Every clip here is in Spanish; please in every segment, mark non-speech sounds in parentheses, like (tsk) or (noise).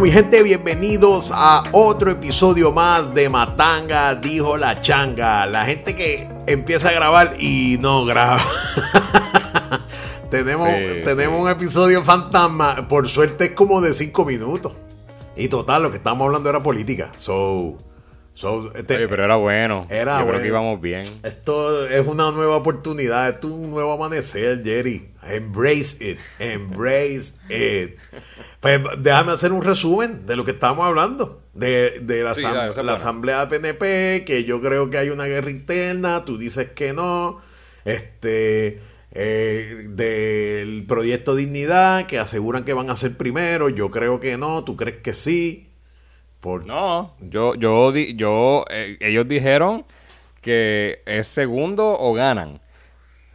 Bueno, mi gente, bienvenidos a otro episodio más de Matanga, dijo la changa. La gente que empieza a grabar y no graba. (laughs) tenemos tenemos un episodio fantasma. Por suerte es como de cinco minutos. Y total, lo que estábamos hablando era política. So, este, pero era bueno. Era Yo creo que íbamos bien. Esto es una nueva oportunidad. Esto es un nuevo amanecer, Jerry. Embrace it. Embrace it. Pues déjame hacer un resumen de lo que estamos hablando. De, la, asamblea de PNP, que yo creo que hay una guerra interna. Tú dices que no. Este. Eh, del proyecto Dignidad, que aseguran que van a ser primero. Yo creo que no. Tú crees que sí. No, yo, yo, yo, eh, ellos dijeron que es segundo o ganan.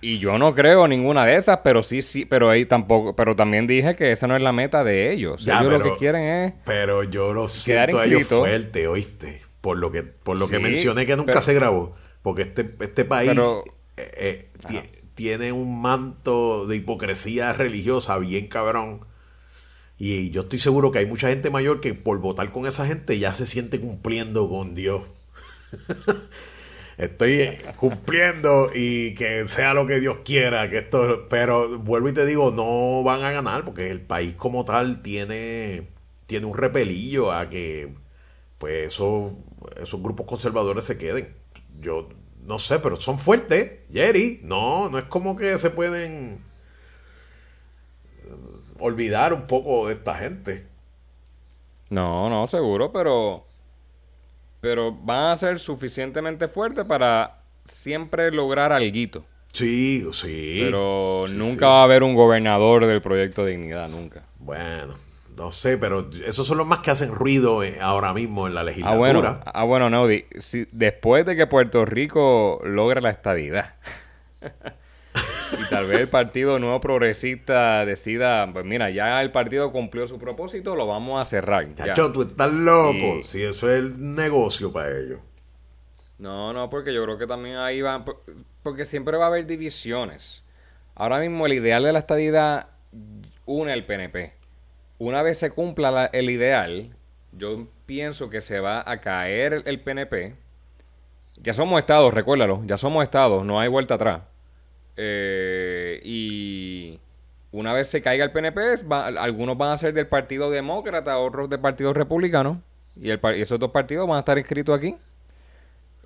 Y yo no creo ninguna de esas, pero sí, sí, pero ahí tampoco, pero también dije que esa no es la meta de ellos. ellos lo que quieren es. Pero yo lo siento a ellos fuerte, oíste. Por lo que, por lo que mencioné que nunca se grabó. Porque este, este país eh, eh, tiene un manto de hipocresía religiosa bien cabrón y yo estoy seguro que hay mucha gente mayor que por votar con esa gente ya se siente cumpliendo con Dios. (laughs) estoy cumpliendo y que sea lo que Dios quiera, que esto, pero vuelvo y te digo, no van a ganar porque el país como tal tiene, tiene un repelillo a que pues esos, esos grupos conservadores se queden. Yo no sé, pero son fuertes, Jerry. No, no es como que se pueden olvidar un poco de esta gente. No, no, seguro, pero. Pero van a ser suficientemente fuertes para siempre lograr algo. Sí, sí. Pero nunca va a haber un gobernador del proyecto Dignidad, nunca. Bueno, no sé, pero esos son los más que hacen ruido eh, ahora mismo en la legislatura. Ah, bueno, ah, bueno Naudi, si, después de que Puerto Rico logre la estadidad. (laughs) y tal vez el Partido Nuevo Progresista decida, pues mira, ya el partido cumplió su propósito, lo vamos a cerrar. Chacho, tú estás loco, si eso es el negocio para ellos. No, no, porque yo creo que también ahí van, porque siempre va a haber divisiones. Ahora mismo el ideal de la estadidad une el PNP. Una vez se cumpla el ideal, yo pienso que se va a caer el PNP. Ya somos estados, recuérdalo, ya somos estados, no hay vuelta atrás. Eh, y una vez se caiga el PNP, algunos van a ser del Partido Demócrata, otros del Partido Republicano. Y, esos dos partidos van a estar inscritos aquí.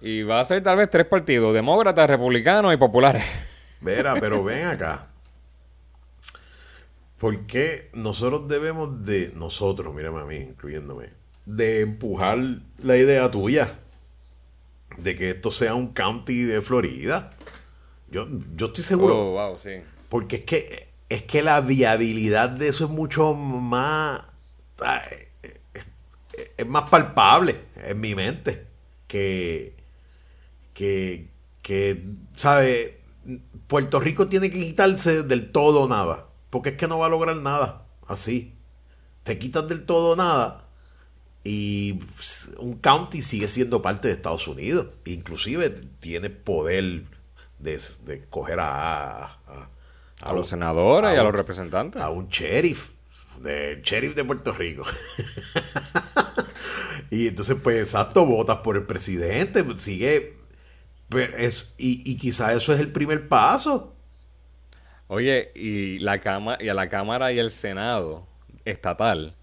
Y va a ser tal vez tres partidos, demócratas, republicanos y populares. (laughs) Verá, pero ven acá. ¿Por qué nosotros debemos de, nosotros, mírame a mí, incluyéndome, de empujar la idea tuya de que esto sea un county de Florida? Yo, yo estoy seguro. Oh, porque es que, es que la viabilidad de eso es mucho más. Es, más palpable en mi mente. Que. Que. Que. ¿Sabe? Puerto Rico tiene que quitarse del todo nada. Porque es que no va a lograr nada. Así. Te quitas del todo nada. Y un county sigue siendo parte de Estados Unidos. Inclusive tiene poder de, de coger a, a, los senadores y a los representantes. A un sheriff, del sheriff de Puerto Rico. (laughs) y entonces, pues, exacto, votas por el presidente, pues, sigue. Pues, es, y, y quizás eso es el primer paso. Oye, y la cámara y a la Cámara y el Senado estatal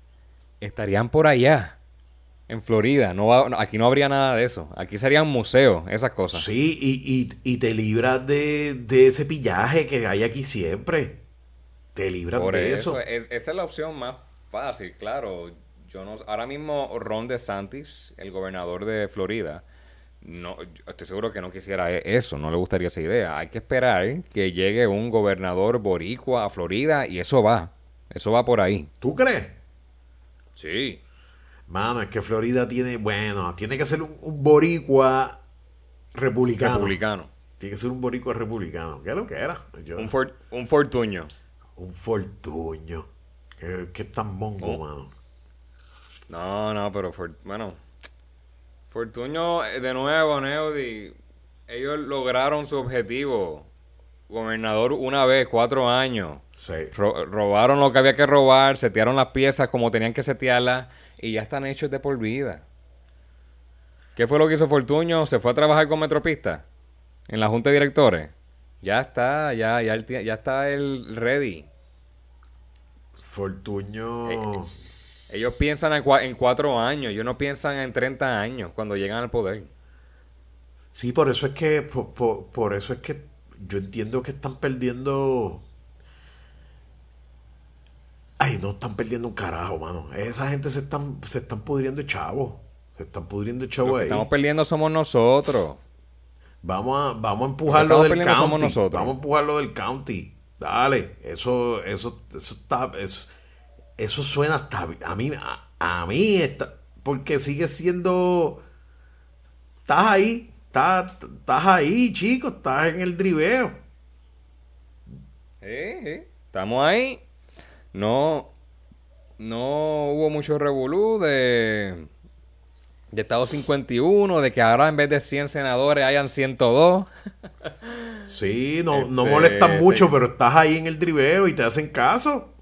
estarían por allá en Florida. No aquí no habría nada de eso. Aquí serían museos, esas cosas. Sí, y, te libras de, ese pillaje que hay aquí siempre. Te libras de eso. esa es la opción más fácil, claro. Yo no, ahora mismo Ron DeSantis, el gobernador de Florida, no, estoy seguro que no quisiera e, eso, no le gustaría esa idea. Hay que esperar que llegue un gobernador boricua a Florida y eso va. Eso va por ahí. ¿Tú crees? Sí. Mano, es que Florida tiene, bueno, tiene que ser un, boricua republicano. Republicano. Tiene que ser un boricua republicano. ¿Qué es lo que era? un, un fortuño. Un fortuño. ¿Qué, qué tan mongo, oh. mano? No, no, pero bueno. Fortuño, eh, de nuevo, Neody. Ellos lograron su objetivo. gobernador una vez, cuatro años. Sí. Ro- robaron lo que había que robar, setearon las piezas como tenían que setearlas y ya están hechos de por vida. ¿Qué fue lo que hizo Fortuño? Se fue a trabajar con Metropista en la junta de directores. Ya está, ya, ya, el ya está el ready. Fortuño. Ellos piensan en, cua- en cuatro años, ellos no piensan en 30 años cuando llegan al poder. Sí, por eso es que, por, por- por eso es que yo entiendo que están perdiendo. Ay, no están perdiendo un carajo, mano. Esa gente se están, se están pudriendo chavo. Se están pudriendo chavo Lo que ahí. estamos perdiendo somos nosotros. Vamos a, vamos a empujar Lo lo que del somos county. nosotros. Vamos a empujar lo del county. Dale. Eso, eso, eso está. Eso, eso suena hasta. A mí, a, a mí está. Porque sigue siendo. Estás ahí. Estás, estás ahí, chico. Estás en el driveo. Estamos ahí. No, no hubo mucho revolú de, de Estado 51, de que ahora en vez de 100 senadores hayan 102. Sí, no, no Este, molestan mucho, sí. pero estás ahí en el driveo y te hacen caso.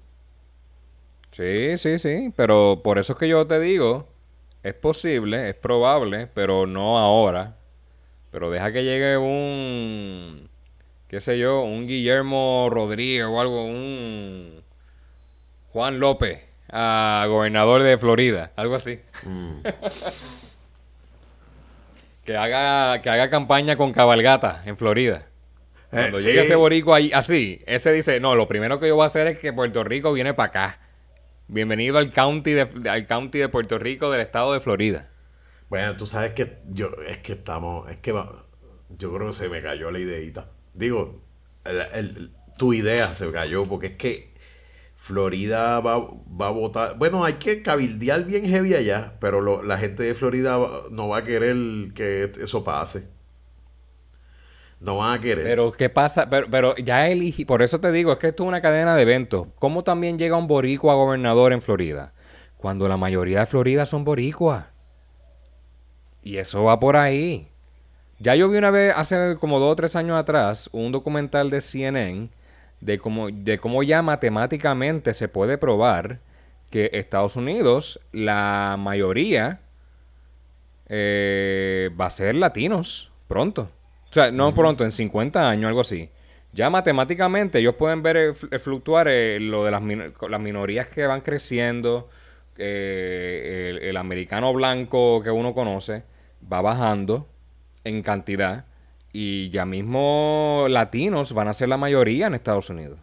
Sí, sí, sí. Pero por eso es que yo te digo, es posible, es probable, pero no ahora. Pero deja que llegue un, qué sé yo, un Guillermo Rodríguez o algo, un Juan López, a gobernador de Florida, algo así. que haga, que haga campaña con cabalgata en Florida. Eh, Cuando sí. llegue ese boricua ahí, así, ese dice, no, lo primero que yo voy a hacer es que Puerto Rico viene para acá. Bienvenido al county de, al county de Puerto Rico del estado de Florida. Bueno, tú sabes que yo, es que estamos, es que va- yo creo que se me cayó la ideita. Digo, el- el- tu idea se cayó porque es que Florida va, va a votar. Bueno, hay que cabildear bien heavy allá, pero lo- la gente de Florida no va a querer que eso pase. No van a querer. Pero, ¿qué pasa? Pero, pero ya elegí, por eso te digo, es que esto es una cadena de eventos. ¿Cómo también llega un boricua gobernador en Florida? Cuando la mayoría de Florida son boricuas. Y eso va por ahí. Ya yo vi una vez, hace como dos o tres años atrás, un documental de CNN de cómo, de cómo ya matemáticamente se puede probar que Estados Unidos, la mayoría, eh, va a ser latinos pronto. O sea, no pronto, en 50 años, algo así. Ya matemáticamente ellos pueden ver eh, fl- fluctuar eh, lo de las, min- las minorías que van creciendo, el, el americano blanco que uno conoce va bajando en cantidad y ya mismo latinos van a ser la mayoría en Estados Unidos.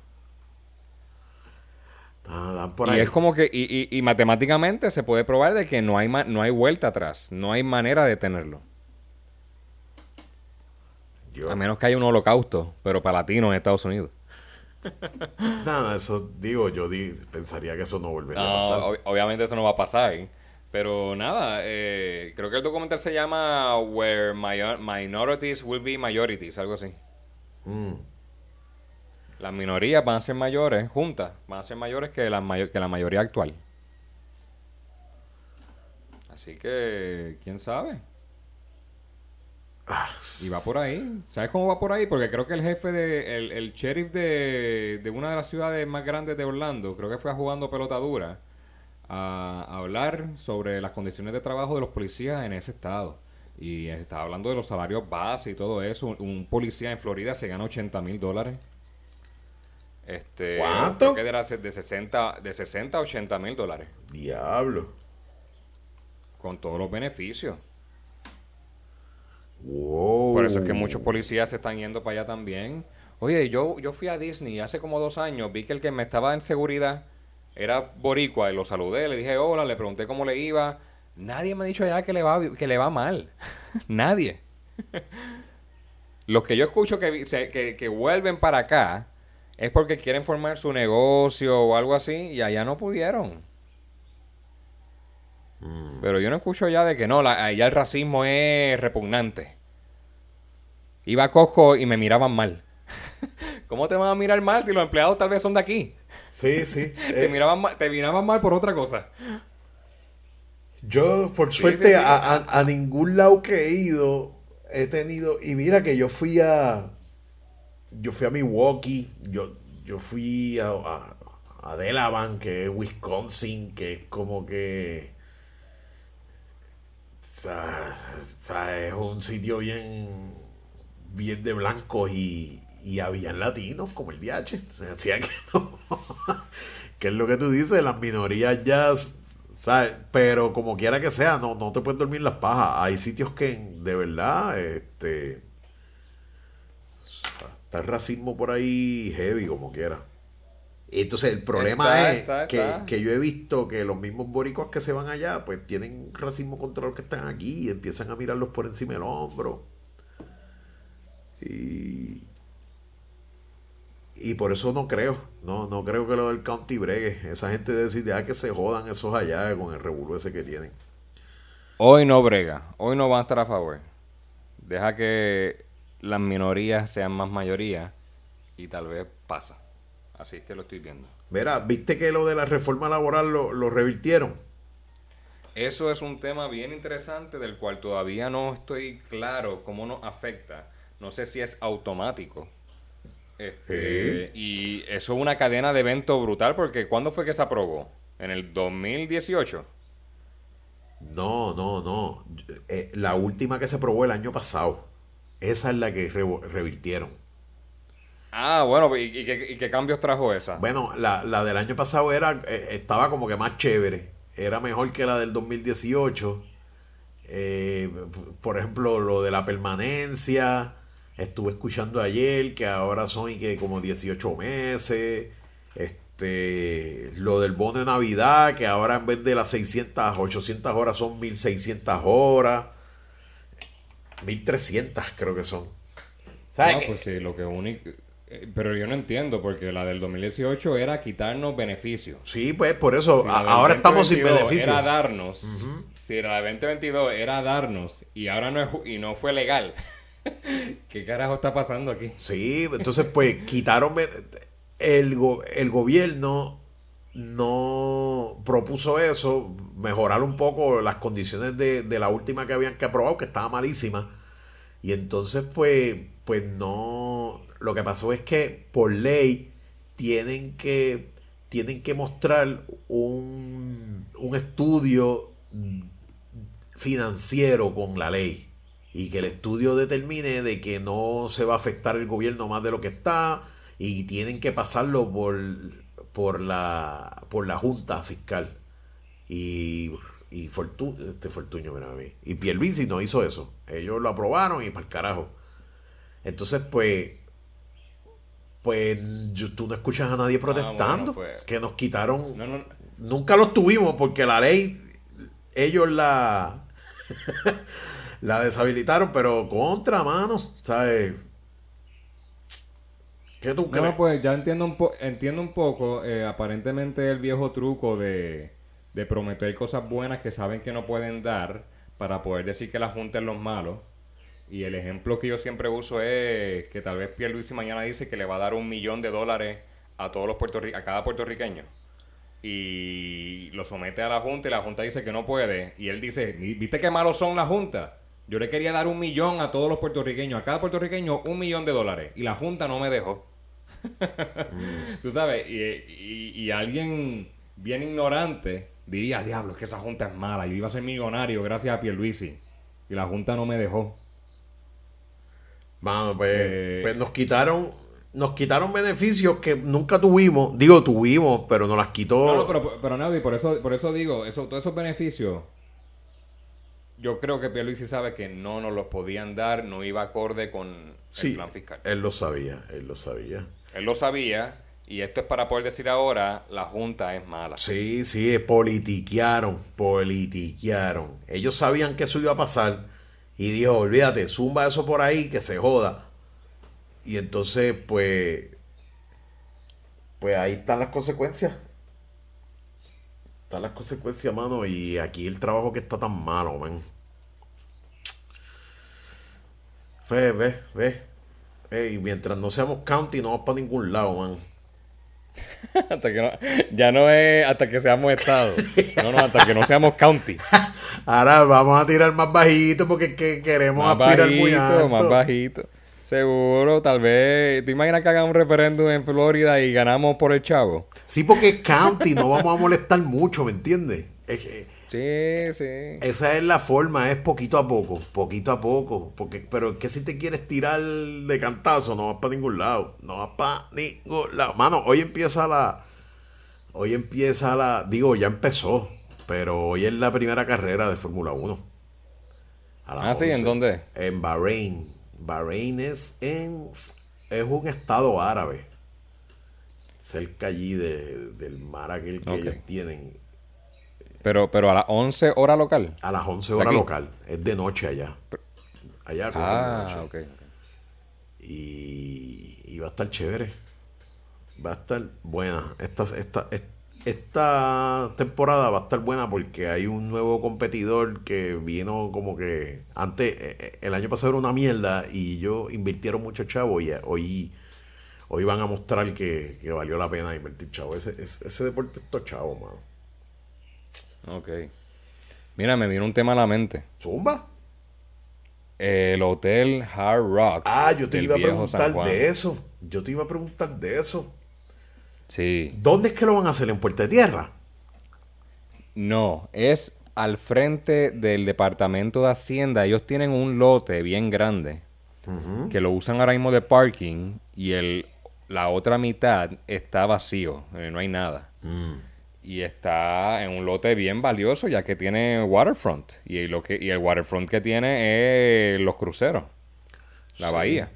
Ah, por y ahí. es como que, y, y- y matemáticamente se puede probar de que no hay, ma- no hay vuelta atrás, no hay manera de detenerlo. Yo- A menos que haya un holocausto, pero para latinos en Estados Unidos. (laughs) Nada, eso digo, yo di- pensaría que eso no volvería a pasar. ob- obviamente eso no va a pasar. ¿eh? Pero nada, eh, creo que el documental se llama Where Minorities Will Be Majorities, algo así. Mm. Las minorías van a ser mayores, juntas, van a ser mayores que la, que la mayoría actual. Así que, ¿quién sabe? Y va por ahí. ¿Sabes cómo va por ahí? Porque creo que el jefe de, el, el sheriff de, de una de las ciudades más grandes de Orlando, creo que fue jugando pelota dura a, hablar sobre las condiciones de trabajo de los policías en ese estado. Y estaba hablando de los salarios base y todo eso. Un, un policía en Florida se gana 80 mil dólares. Este, ¿Cuánto? Creo que era de 60, de 60 a 80 mil dólares. Diablo. Con todos los beneficios. Wow. Por eso es que muchos policías se están yendo para allá también. Oye, yo, yo fui a Disney hace como dos años, vi que el que me estaba en seguridad era boricua y lo saludé, le dije hola, le pregunté cómo le iba. Nadie me ha dicho allá que le va, que le va mal. (laughs) Nadie. Los que yo escucho que, que, que vuelven para acá es porque quieren formar su negocio o algo así y allá no pudieron. Pero yo no escucho ya de que no, la- allá el racismo es repugnante. Iba a Costco y me miraban mal. (laughs) ¿Cómo te van a mirar mal si los empleados tal vez son de aquí? Sí, sí. (laughs) Te Eh, miraban mal, te miraban mal por otra cosa. yo, por Sí, suerte, sí, sí. A, a- a ningún lado que he ido, he tenido. Y mira que yo fui a. yo fui a Milwaukee, yo, yo fui a, a, a Delavan, que es Wisconsin, que es como que... O sea, o sea, es un sitio bien, bien de blancos y, y habían latinos como el DH. Se hacía que (laughs) no. que es lo que tú dices, las minorías ya. ¿sabes? Pero como quiera que sea, no, no te puedes dormir las pajas. Hay sitios que de verdad, este. Está el racismo por ahí heavy, como quiera. Entonces el problema Está, es está, que, que yo he visto que los mismos boricuas que se van allá, pues tienen racismo contra los que están aquí y empiezan a mirarlos por encima del hombro. Y, y por eso no creo, no, no creo que lo del county bregue. Esa gente decide ah, que se jodan esos allá con el revuelo ese que tienen. Hoy no brega, hoy no van a estar a favor. Deja que las minorías sean más mayoría y tal vez pasa. Así es que lo estoy viendo. Mira, ¿viste que lo de la reforma laboral lo, lo revirtieron? Eso es un tema bien interesante del cual todavía no estoy claro cómo nos afecta. No sé si es automático. Este, Y eso es una cadena de eventos brutal porque ¿cuándo fue que se aprobó? ¿En el 2018? No, no, no. Eh, la última que se aprobó el año pasado. Esa es la que revirtieron. Ah, bueno, ¿y, y qué, y qué cambios trajo esa? Bueno, la, la del año pasado era, eh, estaba como que más chévere. Era mejor que la del 2018. Eh, por ejemplo, lo de la permanencia. Estuve escuchando ayer que ahora son y que como 18 meses. Este, lo del bono de Navidad, que ahora en vez de las 600, 800 horas son 1600 horas. 1300 creo que son. ¿Sabes No, pues sí, lo que único... eh, Pero yo no entiendo porque la del 2018 era quitarnos beneficios. Sí, pues por eso Si ahora estamos sin 2022 beneficio. Era darnos. Si la del 2022 era darnos y ahora no es y no fue legal. (laughs) ¿Qué carajo está pasando aquí? Sí, entonces pues quitaron el, el gobierno no propuso eso, mejorar un poco las condiciones de, de la última que habían que aprobar, que estaba malísima. Y entonces pues, pues no, lo que pasó es que por ley tienen que, tienen que mostrar un, un estudio financiero con la ley y que el estudio determine de que no se va a afectar el gobierno más de lo que está y tienen que pasarlo por, por la por la junta fiscal. Y y Fortu, este Fortuño mira a mí y Pierluisi no hizo eso. Ellos lo aprobaron y para el carajo. Entonces pues pues yo- tú no escuchas a nadie protestando bueno, pues. que nos quitaron. No, no, Nunca los tuvimos porque la ley, ellos la, (laughs) la deshabilitaron, pero contra, mano, ¿sabes? ¿Qué tú No, crees? pues ya entiendo un, po- entiendo un poco, eh, aparentemente el viejo truco de, de prometer cosas buenas que saben que no pueden dar para poder decir que la Junta es los malos. Y el ejemplo que yo siempre uso es que tal vez Pierluisi mañana dice que le va a dar un millón de dólares a todos los puertorri- a cada puertorriqueño. Y lo somete a la Junta y la Junta dice que no puede. Y él dice, "Vi- ¿viste qué malos son la Junta? Yo le quería dar un millón a todos los puertorriqueños, a cada puertorriqueño un millón de dólares. Y la Junta no me dejó. (laughs) Tú sabes, y, y- y alguien bien ignorante diría, diablo, es que esa junta es mala. Yo iba a ser millonario gracias a Pierluisi. Y la junta no me dejó. Mano, pues, Eh, pues nos quitaron, nos quitaron beneficios que nunca tuvimos. Digo, tuvimos, pero nos las quitó. No, no, pero, pero Naudi, por eso, por eso digo, eso, todos esos beneficios, yo creo que Pierluisi sabe que no nos los podían dar, no iba acorde con sí, el plan fiscal. él lo sabía, él lo sabía. Él lo sabía, y esto es para poder decir ahora, la junta es mala. Sí, sí, politiquearon, politiquearon. Ellos sabían que eso iba a pasar y dijo, olvídate, zumba eso por ahí, que se joda. Y entonces, pues, pues ahí están las consecuencias. Están las consecuencias, mano, y aquí el trabajo que está tan malo, man. Ve, ve, ve. Ey, mientras no seamos county, no vamos para ningún lado, man. (laughs) hasta que no, ya no es hasta que seamos estado. No, no, hasta que no seamos county. (laughs) Ahora vamos a tirar más bajito porque es que queremos Más aspirar muy bajito, alto. más bajito. Seguro, tal vez. ¿Te imaginas que hagan un referéndum en Florida y ganamos por el chavo? Sí, porque es county, no vamos a molestar mucho, ¿me entiendes? Es que- Sí, sí. esa es la forma, es poquito a poco, poquito a poco. Porque, pero es que si te quieres tirar de cantazo, no vas para ningún lado. No vas para ningún lado. Mano, hoy empieza la. Hoy empieza la. Digo, ya empezó. Pero hoy es la primera carrera de Fórmula 1. A las Ah, sí, ¿en 11. dónde? En Bahrein. Bahrein es en. Es un estado árabe. Cerca allí de- del mar aquel que ellos tienen. Pero, pero a las 11 hora local. A las 11 horas aquí? local. Es de noche allá. Allá corren de Ah, noche. ok. ok. Y, y va a estar chévere. Va a estar buena. Esta, esta, es- esta temporada va a estar buena porque hay un nuevo competidor que vino como que antes, eh, eh, el año pasado era una mierda y ellos invirtieron mucho chavo y eh, hoy, hoy van a mostrar que, que valió la pena invertir chavo. Ese, ese, ese deporte es todo chavo, mano. Ok. Mira, me vino un tema a la mente. Zumba. El Hotel Hard Rock. Ah, yo te iba a preguntar de eso. Yo te iba a preguntar de eso. Sí. ¿Dónde es que lo van a hacer? ¿En Puerta de Tierra? No, es al frente del Departamento de Hacienda. Ellos tienen un lote bien grande que lo usan ahora mismo de parking y el, la otra mitad está vacío, eh, no hay nada. Y está en un lote bien valioso ya que tiene waterfront. Y, lo que, y el waterfront que tiene es los cruceros, la Sí. bahía.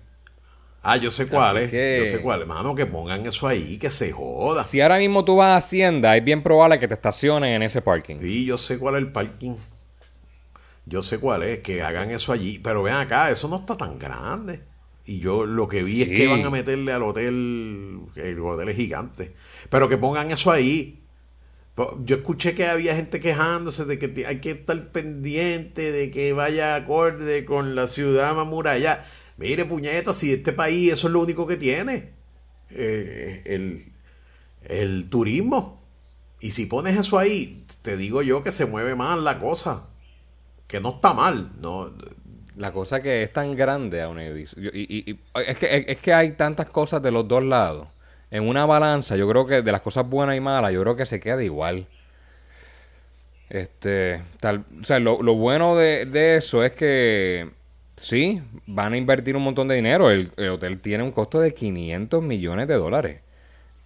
Ah, yo sé cuál es. que- Yo sé cuál es. Mano, que pongan eso ahí, que se joda. Si ahora mismo tú vas a Hacienda, es bien probable que te estaciones en ese parking. Sí, yo sé cuál es el parking. Yo sé cuál es, que hagan eso allí. Pero ven acá, eso no está tan grande. Y yo lo que vi es que van a meterle al hotel, el hotel es gigante. Pero que pongan eso ahí. Po- Yo escuché que había gente quejándose de que hay que estar pendiente de que vaya acorde con la ciudad amurallada. Mire, puñeta, si este país eso es lo único que tiene. eh, el, el turismo. Y si pones eso ahí, te digo yo que se mueve más la cosa. Que no está mal. No, La cosa que es tan grande, Aunedis, y, y- y- es, que, es que hay tantas cosas de los dos lados. En una balanza, yo creo que de las cosas buenas y malas, yo creo que se queda igual. Este, tal, o sea, lo, lo bueno de, de eso es que sí, van a invertir un montón de dinero. El, el hotel tiene un costo de 500 millones de dólares.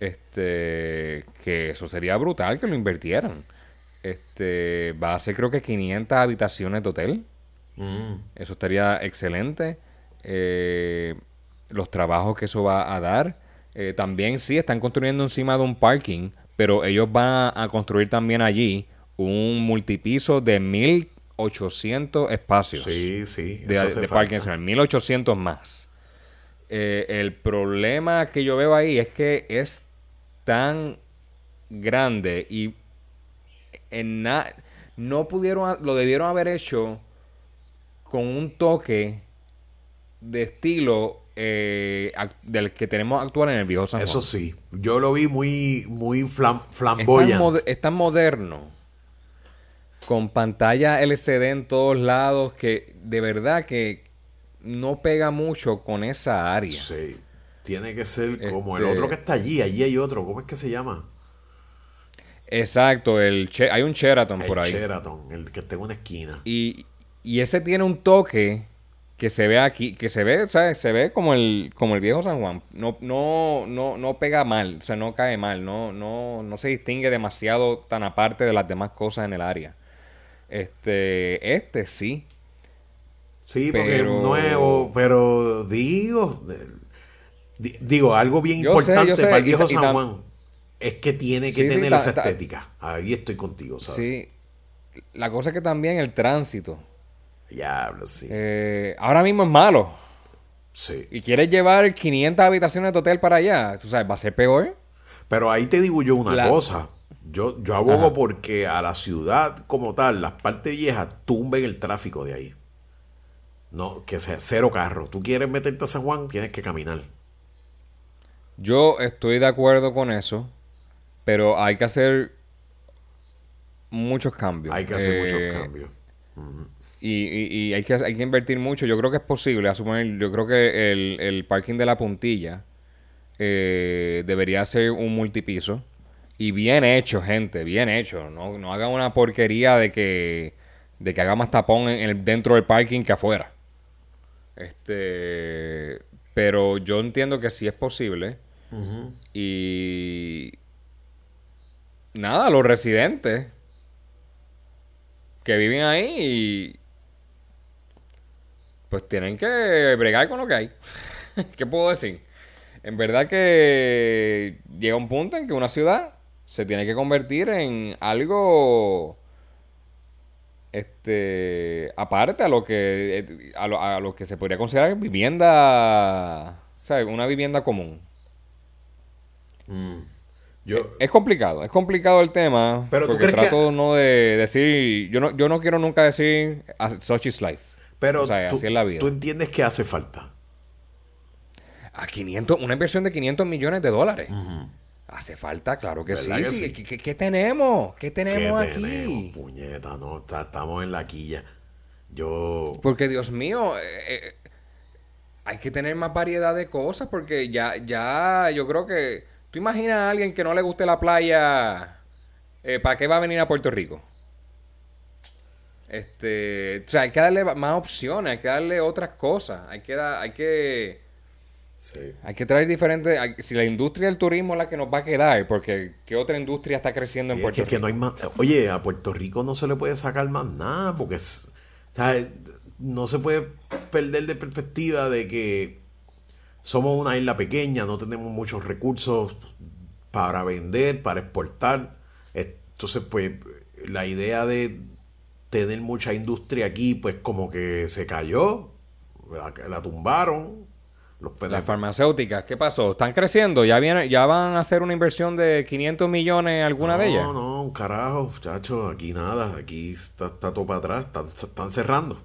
Este, que eso sería brutal que lo invirtieran. Este, va a ser creo que 500 habitaciones de hotel. Mm. Eso estaría excelente. Eh, los trabajos que eso va a dar. Eh, también sí, están construyendo encima de un parking, pero ellos van a, a construir también allí un multipiso de 1800 espacios Sí, sí. de, de parking nacional, 1800 más. Eh, el problema que yo veo ahí es que es tan grande y en na- no pudieron, lo debieron haber hecho con un toque de estilo eh, del que tenemos actual en el viejo San Juan. Eso sí. Yo lo vi muy, muy flam, es, tan es moderno, con pantalla LCD en todos lados, que de verdad que no pega mucho con esa área. Sí. Tiene que ser como el Este- otro que está allí. Allí hay otro. ¿Cómo es que se llama? Exacto, el hay un Sheraton El por ahí. Sheraton, el que está en una esquina. Y, y ese tiene un toque que se ve aquí, que se ve, ¿sabes? Se ve como el, como el viejo San Juan. No, no, no, no pega mal, o sea, no cae mal, no, no, no se distingue demasiado tan aparte de las demás cosas en el área. Este, este sí. Sí, porque es nuevo, pero digo, digo, algo bien Yo importante sé, para el viejo y San Juan es que tiene que Sí, sí, tener ta- esa estética. Ahí estoy contigo, ¿sabes? Sí. La cosa es que también el tránsito. Diablo, sí. eh, ahora mismo es malo. sí. Y quieres llevar 500 habitaciones de hotel para allá. Tú sabes, va a ser peor. Pero ahí te digo yo una La- cosa. Yo, yo abogo Ajá. porque a la ciudad como tal, las partes viejas, tumben el tráfico de ahí. No, que sea cero carro. Tú quieres meterte a San Juan, tienes que caminar. Yo estoy de acuerdo con eso, pero hay que hacer muchos cambios. Hay que hacer Eh, muchos cambios. Y, hay, que, hay que invertir mucho. Yo creo que es posible. A suponer, yo creo que el, el parking de la puntilla eh, debería ser un multipiso. Y bien hecho, gente, bien hecho. No, no hagan una porquería de que, de que haga más tapón en dentro del parking que afuera. Este, pero yo entiendo que sí es posible. Y nada, los residentes que viven ahí pues tienen que bregar con lo que hay. (laughs) ¿Qué puedo decir? En verdad que llega un punto en que una ciudad se tiene que convertir en algo este aparte a lo que a lo, que se podría considerar vivienda ¿sabes? una vivienda común mm. Yo, es, complicado es complicado el tema pero porque trato no de decir yo no yo no quiero nunca decir such is life pero tú, tú entiendes que hace falta. A 500, una inversión de 500 millones de dólares. Hace falta, claro que sí. ¿Qué, tenemos? ¿Qué tenemos ¿Qué aquí? Tenemos, puñeta, no, estamos en la quilla. Yo. Porque, Dios mío, eh, eh, hay que tener más variedad de cosas porque ya, ya, yo creo que. ¿Tú imaginas a alguien que no le guste la playa? Eh, ¿Para qué va a venir a Puerto Rico? Este, o sea, hay que darle más opciones, hay que darle otras cosas, hay que hay que hay que traer diferentes, si la industria del turismo es la que nos va a quedar, porque ¿qué otra industria está creciendo en Puerto Rico? no hay más, oye, a Puerto Rico no se le puede sacar más nada, porque no se puede perder de perspectiva de que somos una isla pequeña, no tenemos muchos recursos para vender, para exportar. Entonces, pues, la idea de, tener mucha industria aquí, pues como que se cayó, la, tumbaron. Los Las farmacéuticas, ¿qué pasó? ¿Están creciendo? ¿Ya, viene, ¿Ya van a hacer una inversión de 500 millones alguna de ellas? No, no, un carajo, muchachos, aquí nada, aquí está, todo para atrás, están, cerrando.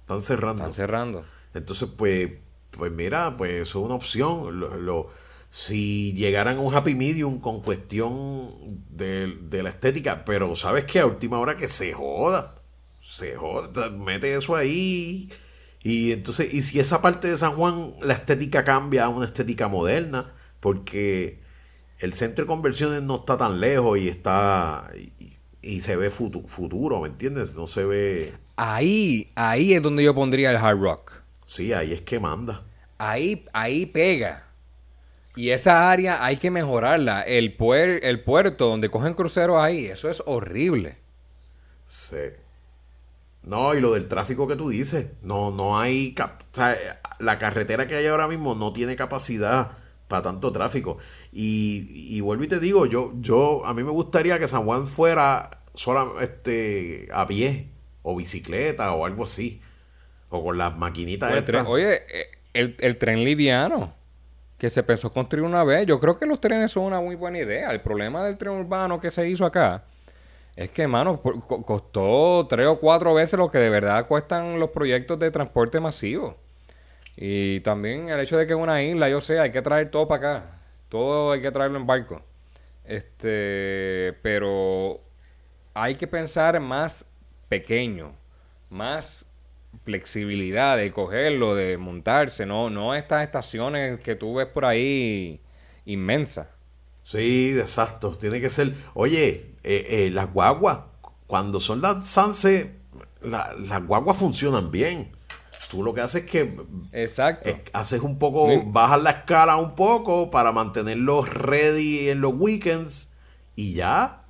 Están cerrando. Están cerrando. Entonces, pues, pues mira, pues eso es una opción. lo, si llegaran a un happy medium con cuestión de, la estética, pero sabes que a última hora que se joda, se joda, mete eso ahí. Y entonces, y si esa parte de San Juan, la estética cambia a una estética moderna, porque el centro de conversiones no está tan lejos y está y, se ve futuro, ¿me entiendes? No se ve. Ahí, ahí es donde yo pondría el hard rock. Sí, ahí es que manda. Ahí, ahí pega. Y esa área hay que mejorarla. El, el puerto donde cogen cruceros ahí, eso es horrible. Sí. No, y lo del tráfico que tú dices, no, no hay, o sea, la carretera que hay ahora mismo no tiene capacidad para tanto tráfico. Y, y vuelvo y te digo, yo, yo, a mí me gustaría que San Juan fuera solo este, a pie, o bicicleta, o algo así, o con las maquinitas estas. Oye, eh, el, el tren liviano que se pensó construir una vez. Yo creo que los trenes son una muy buena idea. El problema del tren urbano que se hizo acá es que, mano, costó tres o cuatro veces lo que de verdad cuestan los proyectos de transporte masivo. Y también el hecho de que es una isla, yo sé, hay que traer todo para acá. Todo hay que traerlo en barco. Este, pero hay que pensar más pequeño, más flexibilidad de cogerlo, de montarse, no, no estas estaciones que tú ves por ahí inmensas. Sí, exacto. Tiene que ser. Oye, eh, eh, las guaguas, cuando son las Sanse, las guaguas funcionan bien. Tú lo que haces es que. Exacto. haces un poco. Bajas la escala un poco para mantenerlos ready en los weekends. Y ya.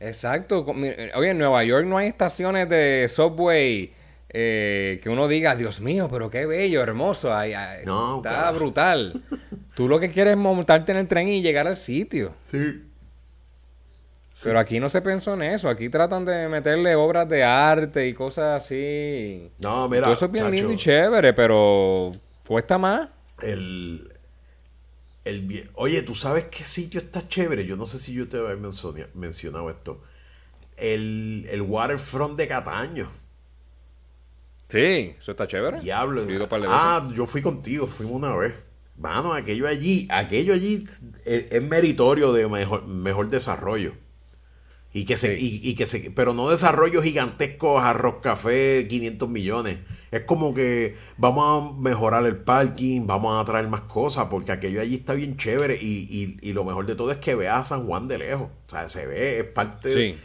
Exacto. Oye, en Nueva York no hay estaciones de subway eh, que uno diga, Dios mío, pero qué bello, hermoso, ay, está brutal. (laughs) Tú lo que quieres es montarte en el tren y llegar al sitio. Sí. Pero aquí no se pensó en eso. Aquí tratan de meterle obras de arte y cosas así. No, mira. eso es bien lindo y chévere, pero cuesta más. El, el, oye, ¿tú sabes qué sitio está chévere? Yo no sé si yo te había mencionado esto. El, el waterfront de Cataño. Sí, eso está chévere. Diablo. ah, yo fui contigo, fuimos una vez. Mano, aquello allí, aquello allí es, meritorio de mejor, mejor desarrollo. Y que se, y, que se, pero no desarrollos gigantescos, arroz café, 500 millones. Es como que vamos a mejorar el parking, vamos a traer más cosas, porque aquello allí está bien chévere. Y, y, lo mejor de todo es que veas a San Juan de lejos. O sea, se ve, es parte de,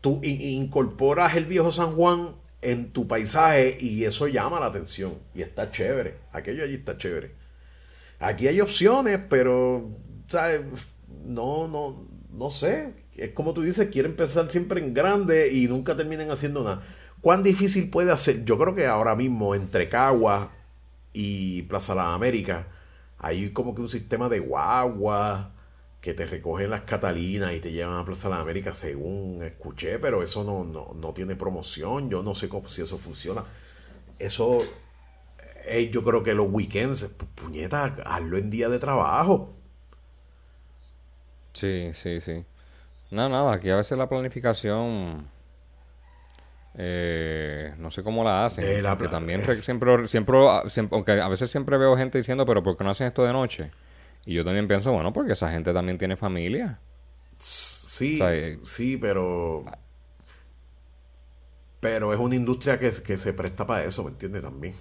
Tú incorporas el viejo San Juan en tu paisaje y eso llama la atención. Y está chévere. Aquello allí está chévere. Aquí hay opciones, pero, ¿sabes? No, no, no sé es como tú dices, quieren empezar siempre en grande y nunca terminen haciendo nada. ¿Cuán difícil puede hacer? Yo creo que ahora mismo entre Cagua y Plaza La América hay como que un sistema de guagua que te recogen las Catalinas y te llevan a Plaza La América según escuché, pero eso no, no, tiene promoción, yo no sé cómo, si eso funciona. Eso, eh, yo creo que los weekends, puñeta, hazlo en día de trabajo. Sí, sí, sí. No, nada, aquí a veces la planificación. Eh, no sé cómo la hacen. Eh, porque también siempre, siempre, aunque a veces siempre veo gente diciendo, pero ¿por qué no hacen esto de noche? Y yo también pienso, bueno, porque esa gente también tiene familia. Sí, eh, sí, pero. Pero es una industria que, que se presta para eso, ¿me entiendes? También.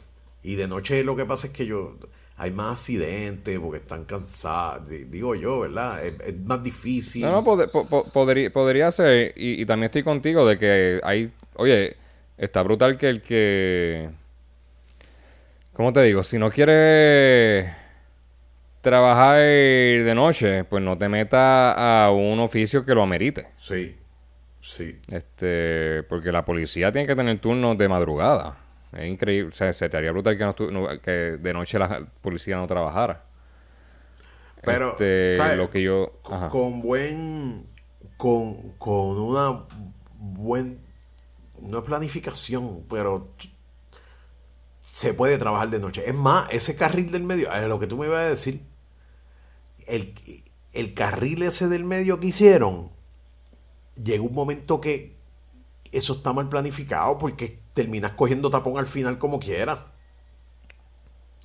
Y de noche lo que pasa es que yo hay más accidentes porque están cansados, digo yo, ¿verdad? Es, más difícil. No, no, podría, podría ser, y, también estoy contigo de que hay, oye, está brutal que el que, ¿cómo te digo? Si no quiere trabajar de noche, pues no te metas a un oficio que lo amerite. Sí, sí. Este, porque la policía tiene que tener turnos de madrugada. Es increíble. O sea, se te haría brutal que, que de noche la policía no trabajara. Pero, este, lo que yo. Con, buen. Con, con una buen. No es planificación, pero se puede trabajar de noche. Es más, ese carril del medio, es lo que tú me ibas a decir. El, el carril ese del medio que hicieron, llegó un momento que eso está mal planificado porque terminas cogiendo tapón al final como quieras.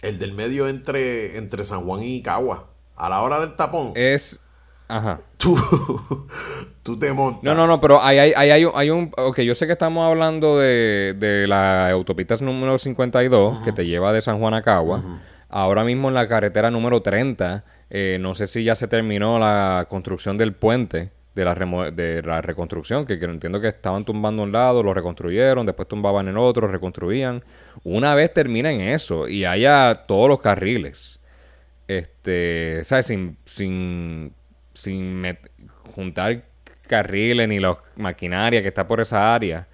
El del medio entre, entre San Juan y Cagua. A la hora del tapón. Es. Ajá. Tú, (laughs) tú te montas. No, no, no, pero hay, hay, hay, hay, un. Ok, yo sé que estamos hablando de, de la autopista número 52 que te lleva de San Juan a Cagua. Ahora mismo en la carretera número 30, eh, no sé si ya se terminó la construcción del puente de la, reconstrucción, que, entiendo que estaban tumbando un lado, lo reconstruyeron, después tumbaban en otro, reconstruían. Una vez terminen eso y haya todos los carriles, este, ¿sabes? Sin, sin, sin juntar carriles ni la maquinaria que está por esa área,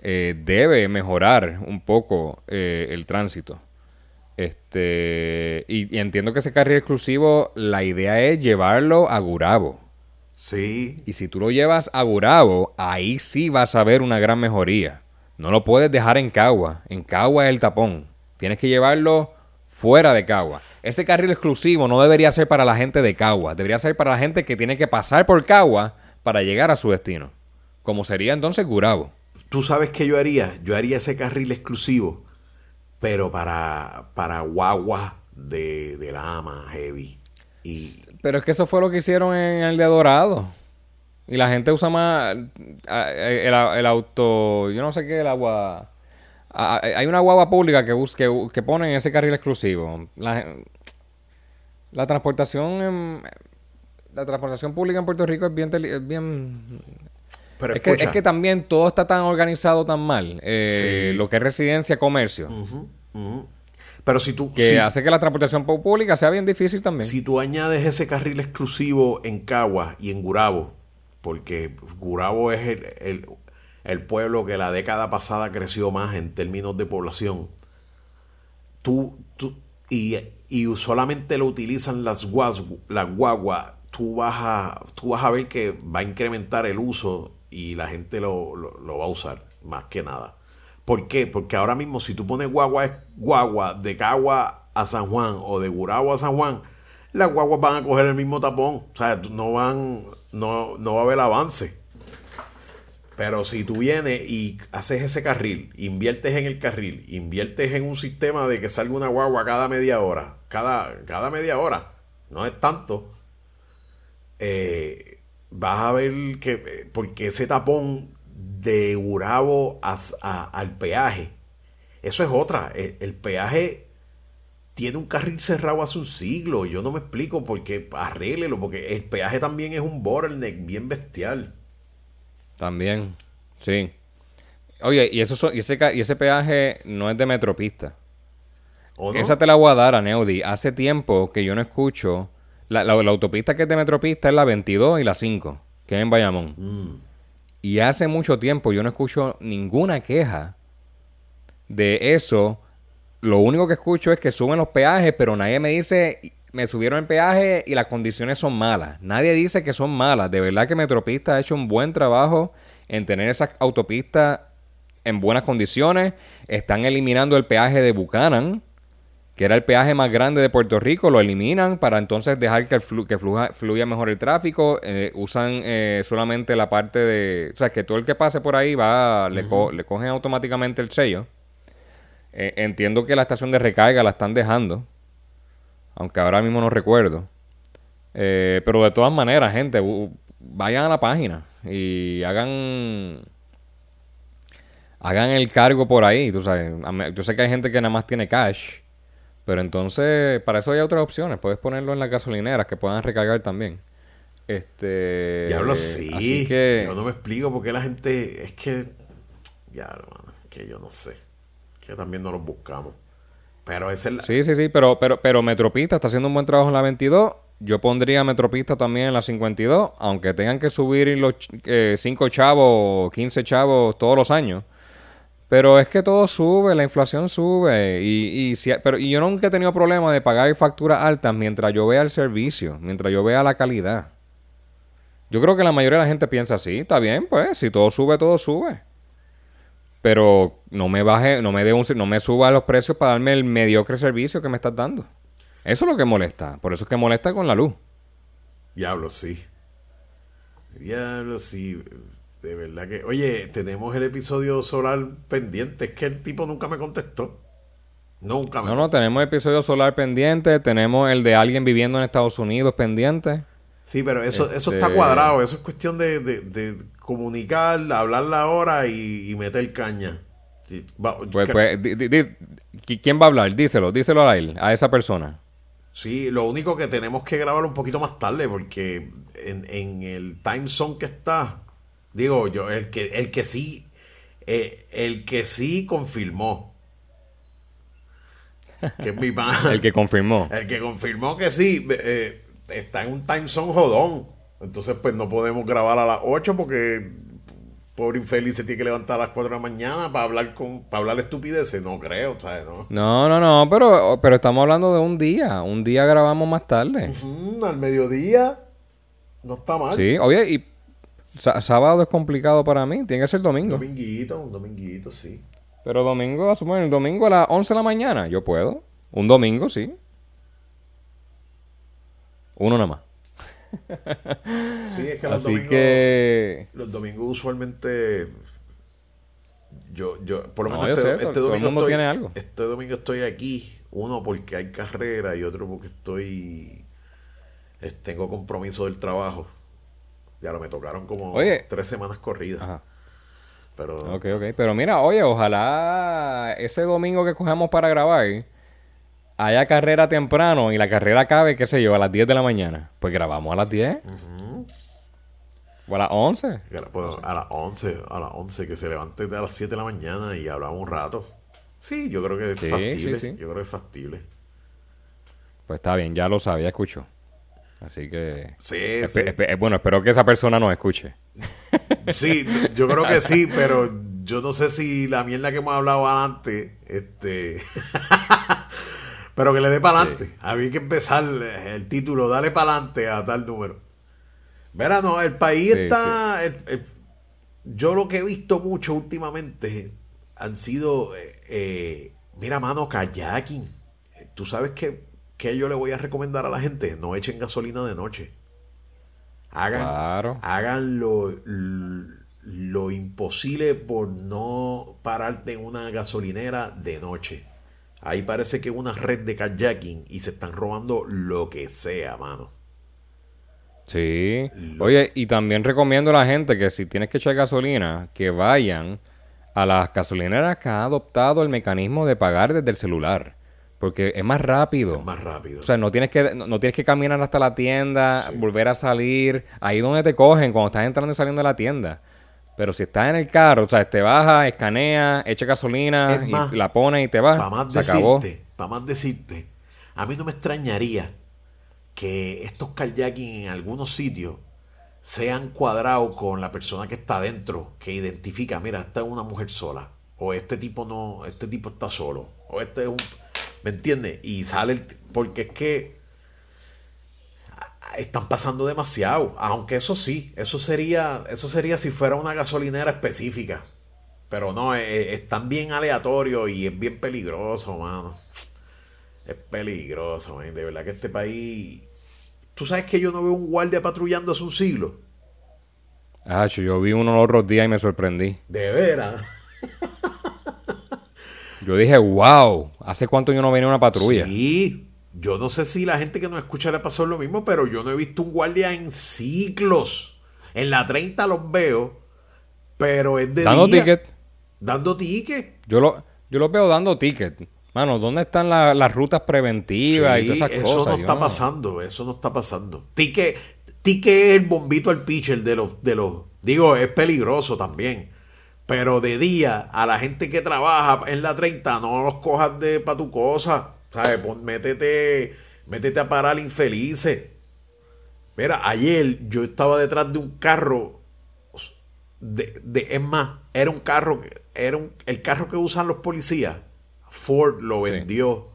eh, debe mejorar un poco eh, el tránsito. Este, y, y, entiendo que ese carril exclusivo, la idea es llevarlo a Gurabo. Sí. Y si tú lo llevas a Gurabo, ahí sí vas a ver una gran mejoría. No lo puedes dejar en Cagua. En Cagua es el tapón. Tienes que llevarlo fuera de Cagua. Ese carril exclusivo no debería ser para la gente de Cagua. Debería ser para la gente que tiene que pasar por Cagua para llegar a su destino. Como sería entonces Gurabo. Tú sabes qué yo haría. Yo haría ese carril exclusivo, pero para, para guagua de, de lama heavy. Y, pero es que eso fue lo que hicieron en el de Dorado. Y la gente usa más el, auto, yo no sé qué, el agua... Hay una guagua pública que, que, que pone en ese carril exclusivo. La, la transportación la transportación pública en Puerto Rico es bien... bien pero es, que, es que también todo está tan organizado tan mal. Eh, lo que es residencia, comercio. Pero si tú... Que hace que la transportación pública sea bien difícil también. Si tú añades ese carril exclusivo en Cagua y en Gurabo, porque Gurabo es el, pueblo que la década pasada creció más en términos de población, tú, tú y, solamente lo utilizan las, guas, las guaguas, tú vas, a, tú vas a ver que va a incrementar el uso y la gente lo va a usar, más que nada. ¿Por qué? Porque ahora mismo si tú pones guagua, guagua de Cagua a San Juan o de Gurabo a San Juan, las guaguas van a coger el mismo tapón. O sea, no van, no, no va a haber avance. Pero si tú vienes y haces ese carril, inviertes en el carril, inviertes en un sistema de que salga una guagua cada media hora, cada, cada media hora, no es tanto, eh, vas a ver que, eh, porque ese tapón de Urabo al peaje, eso es otra. El, peaje tiene un carril cerrado hace un siglo. Yo no me explico por qué arréglelo, porque el peaje también es un bottleneck bien bestial. También, sí. Oye, y, eso y, ese, y ese peaje no es de Metropista. Esa te la voy a dar a Neudi. Hace tiempo que yo no escucho. La, autopista que es de Metropista es la 22 y la 5, que es en Bayamón. Mm. Y hace mucho tiempo yo no escucho ninguna queja de eso. Lo único que escucho es que suben los peajes, pero nadie me dice, me subieron el peaje y las condiciones son malas. Nadie dice que son malas. De verdad que Metropista ha hecho un buen trabajo en tener esas autopistas en buenas condiciones. Están eliminando el peaje de Buchanan, que era el peaje más grande de Puerto Rico, lo eliminan para entonces dejar que, que fluya mejor el tráfico. Eh, usan eh, solamente la parte de... O sea, que todo el que pase por ahí va, le, cogen automáticamente el sello. Eh, entiendo que la estación de recarga la están dejando, aunque ahora mismo no recuerdo. pero de todas maneras, gente, vayan a la página y hagan hagan el cargo por ahí, tú sabes. Yo sé que hay gente que nada más tiene cash pero entonces, para eso hay otras opciones. Puedes ponerlo en las gasolineras que puedan recargar también. Este. Diablo, sí. Que... Yo no me explico por qué la gente. Es que. Ya, hermano. Que yo no sé. Que también no los buscamos. Pero es el. Sí, sí, sí. Pero, pero, pero Metropista está haciendo un buen trabajo en la 22. Yo pondría Metropista también en la 52. Aunque tengan que subir los 5 eh, chavos, 15 chavos todos los años. Pero es que todo sube, la inflación sube. Y, y, si, pero, y yo nunca he tenido problema de pagar facturas altas mientras yo vea el servicio, mientras yo vea la calidad. Yo creo que la mayoría de la gente piensa así, está bien, pues, si todo sube, todo sube. Pero no me baje, no me dé un, no me suba los precios para darme el mediocre servicio que me estás dando. Eso es lo que molesta. Por eso es que molesta con la luz. Diablo, sí. Diablo, sí. De verdad que. Oye, tenemos el episodio solar pendiente. Es que el tipo nunca me contestó. Nunca me No, no, tenemos episodio solar pendiente. Tenemos el de alguien viviendo en Estados Unidos pendiente. Sí, pero eso, eso está este cuadrado. Eso es cuestión de, de, comunicar, hablar la hora y, meter caña. pues, pues ¿quién va a hablar? Díselo, díselo a él, a esa persona. Sí, lo único que tenemos que grabar un poquito más tarde porque en, en el time zone que está Digo yo, el que, el que sí, eh, el que sí confirmó. Que es mi (laughs) el que confirmó. El que confirmó que sí, eh, está en un time zone jodón. Entonces, pues no podemos grabar a las 8 porque pobre infeliz se tiene que levantar a las 4 de la mañana para hablar con para hablar estupideces. No creo, ¿sabes? No, no, no, no pero, pero estamos hablando de un día. Un día grabamos más tarde. al mediodía. No está mal. Sí, oye, y sábado es complicado para mí, tiene que ser domingo. Dominguito, un dominguito, sí. Pero domingo, asumo, el domingo a las 11 de la mañana, yo puedo. Un domingo, sí. Uno nada más. (laughs) Sí, es que los domingos. Que... Los domingos usualmente. Yo, yo, por lo menos este, este domingo. estoy, tiene algo. Este domingo estoy aquí. Uno porque hay carrera y otro porque estoy. Tengo compromiso del trabajo. Ya lo me tocaron como tres semanas corridas. Ajá. Pero... Ok, ok. Pero mira, oye, ojalá ese domingo que cogemos para grabar haya carrera temprano y la carrera acabe, qué sé yo, a las 10 de la mañana. Pues grabamos a las 10. O a las 11. a las 11, a las 11, que se levante a las 7 de la mañana y hablamos un rato. Sí, yo creo que es factible. Sí, sí. Yo creo que es factible. Pues está bien, ya lo sabía, escucho. Así que. Sí, bueno, espero que esa persona nos escuche. (laughs) Sí, yo creo que sí, (laughs) pero yo no sé si la mierda que hemos hablado antes, este. (laughs) pero que le dé para adelante. Había que empezar el título, dale para adelante a tal número. Verá, no, el país está. yo lo que he visto mucho últimamente han sido. Eh, eh, mira, mano, kayaking. Tú sabes que ¿qué yo le voy a recomendar a la gente? No echen gasolina de noche. Hagan, hagan lo, lo, imposible por no pararte en una gasolinera de noche. Ahí parece que es una red de kayaking y se están robando lo que sea, mano. Sí. Oye, y también recomiendo a la gente que si tienes que echar gasolina, que vayan a las gasolineras que han adoptado el mecanismo de pagar desde el celular. Porque es más rápido. Es más rápido. O sea, no tienes que, no, tienes que caminar hasta la tienda, volver a salir. Ahí donde te cogen cuando estás entrando y saliendo de la tienda. Pero si estás en el carro, o sea, te baja, escanea, echa gasolina, y la pones y te vas. Para más decirte, para más decirte, a mí no me extrañaría que estos kayaking en algunos sitios sean cuadrados con la persona que está adentro, que identifica, mira, esta es una mujer sola, o este tipo no, este tipo está solo, o este es un, ¿me entiendes? Y sale, el, porque es que están pasando demasiado, aunque eso sí, eso sería, eso sería si fuera una gasolinera específica, pero no, es, es tan bien aleatorio y es bien peligroso, mano. Es peligroso, man. de verdad que este país ¿Tú sabes que yo no veo un guardia patrullando hace un siglo? Ah, yo vi uno los otros días y me sorprendí. De veras. Yo dije, wow, ¿hace cuánto yo no venía una patrulla? Sí, yo no sé si la gente que nos escucha le pasó lo mismo, pero yo no he visto un guardia en siglos. En la 30 los veo, pero es de Dando ticket. Dando ticket. Yo lo, yo lo veo dando ticket. Mano, ¿dónde están las rutas preventivas y todas esas eso cosas? Eso no está pasando, eso no está pasando. Tique, tique es el bombito al pitcher de los, de los. Digo, es peligroso también. Pero de día, a la gente que trabaja en la 30, no los cojas de pa' tu cosa. ¿Sabes? métete, métete a parar infelices. Mira, ayer yo estaba detrás de un carro. De, de, es más, era un carro. Era un, el carro que usan los policías Ford lo vendió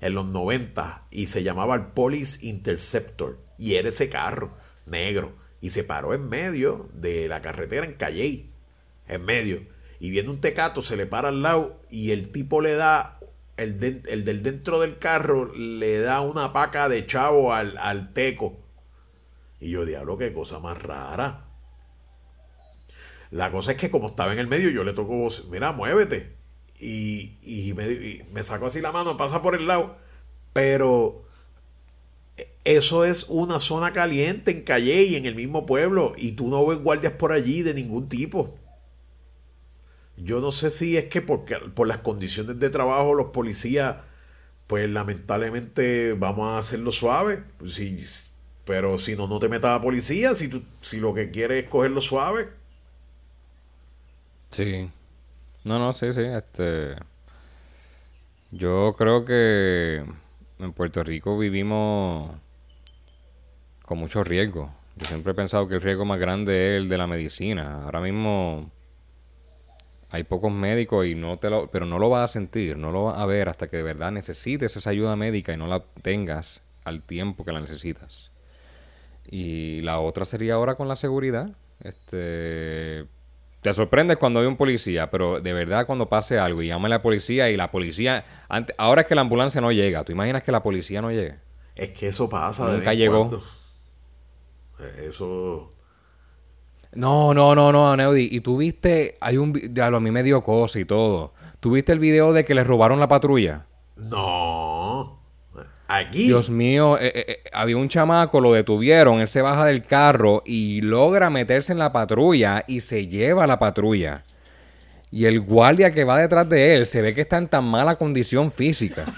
en los 90 y se llamaba el Police Interceptor. Y era ese carro negro. Y se paró en medio de la carretera en Calley. En medio. Y viene un tecato, se le para al lado y el tipo le da, el, del dentro del carro le da una paca de chavo al, al teco. Y yo, diablo, qué cosa más rara. La cosa es que como estaba en el medio, yo le tocó, mira, muévete y, me, sacó así la mano, pasa por el lado. Pero eso es una zona caliente en Calle y en el mismo pueblo. Y tú no ves guardias por allí de ningún tipo. Yo no sé si es que porque, por las condiciones de trabajo los policías, pues lamentablemente vamos a hacerlo suave. Pues pero si no, no te metas a policía. Si, tú, si lo que quieres es cogerlo suave. Sí. No, no, sí, sí. Este. Yo creo que en Puerto Rico vivimos con mucho riesgo. Yo siempre he pensado que el riesgo más grande es el de la medicina. Ahora mismo hay pocos médicos y no te lo, pero no lo vas a sentir, no lo vas a ver hasta que de verdad necesites esa ayuda médica y no la tengas al tiempo que la necesitas. Y la otra sería ahora con la seguridad. Este, te sorprendes cuando hay un policía, pero de verdad cuando pase algo y llama a la policía y la policía... ahora es que la ambulancia no llega. ¿Tú imaginas que la policía no llegue? Es que eso pasa. Nunca llegó. Eso... No, no, no, no, Neudi. Y tú viste, hay un... Ya a mí me dio cosa y todo. ¿Tú viste el video de que le robaron la patrulla? No. Aquí. Dios mío, eh, eh, eh, había un chamaco, lo detuvieron, él se baja del carro y logra meterse en la patrulla y se lleva la patrulla. Y el guardia que va detrás de él se ve que está en tan mala condición física. (laughs)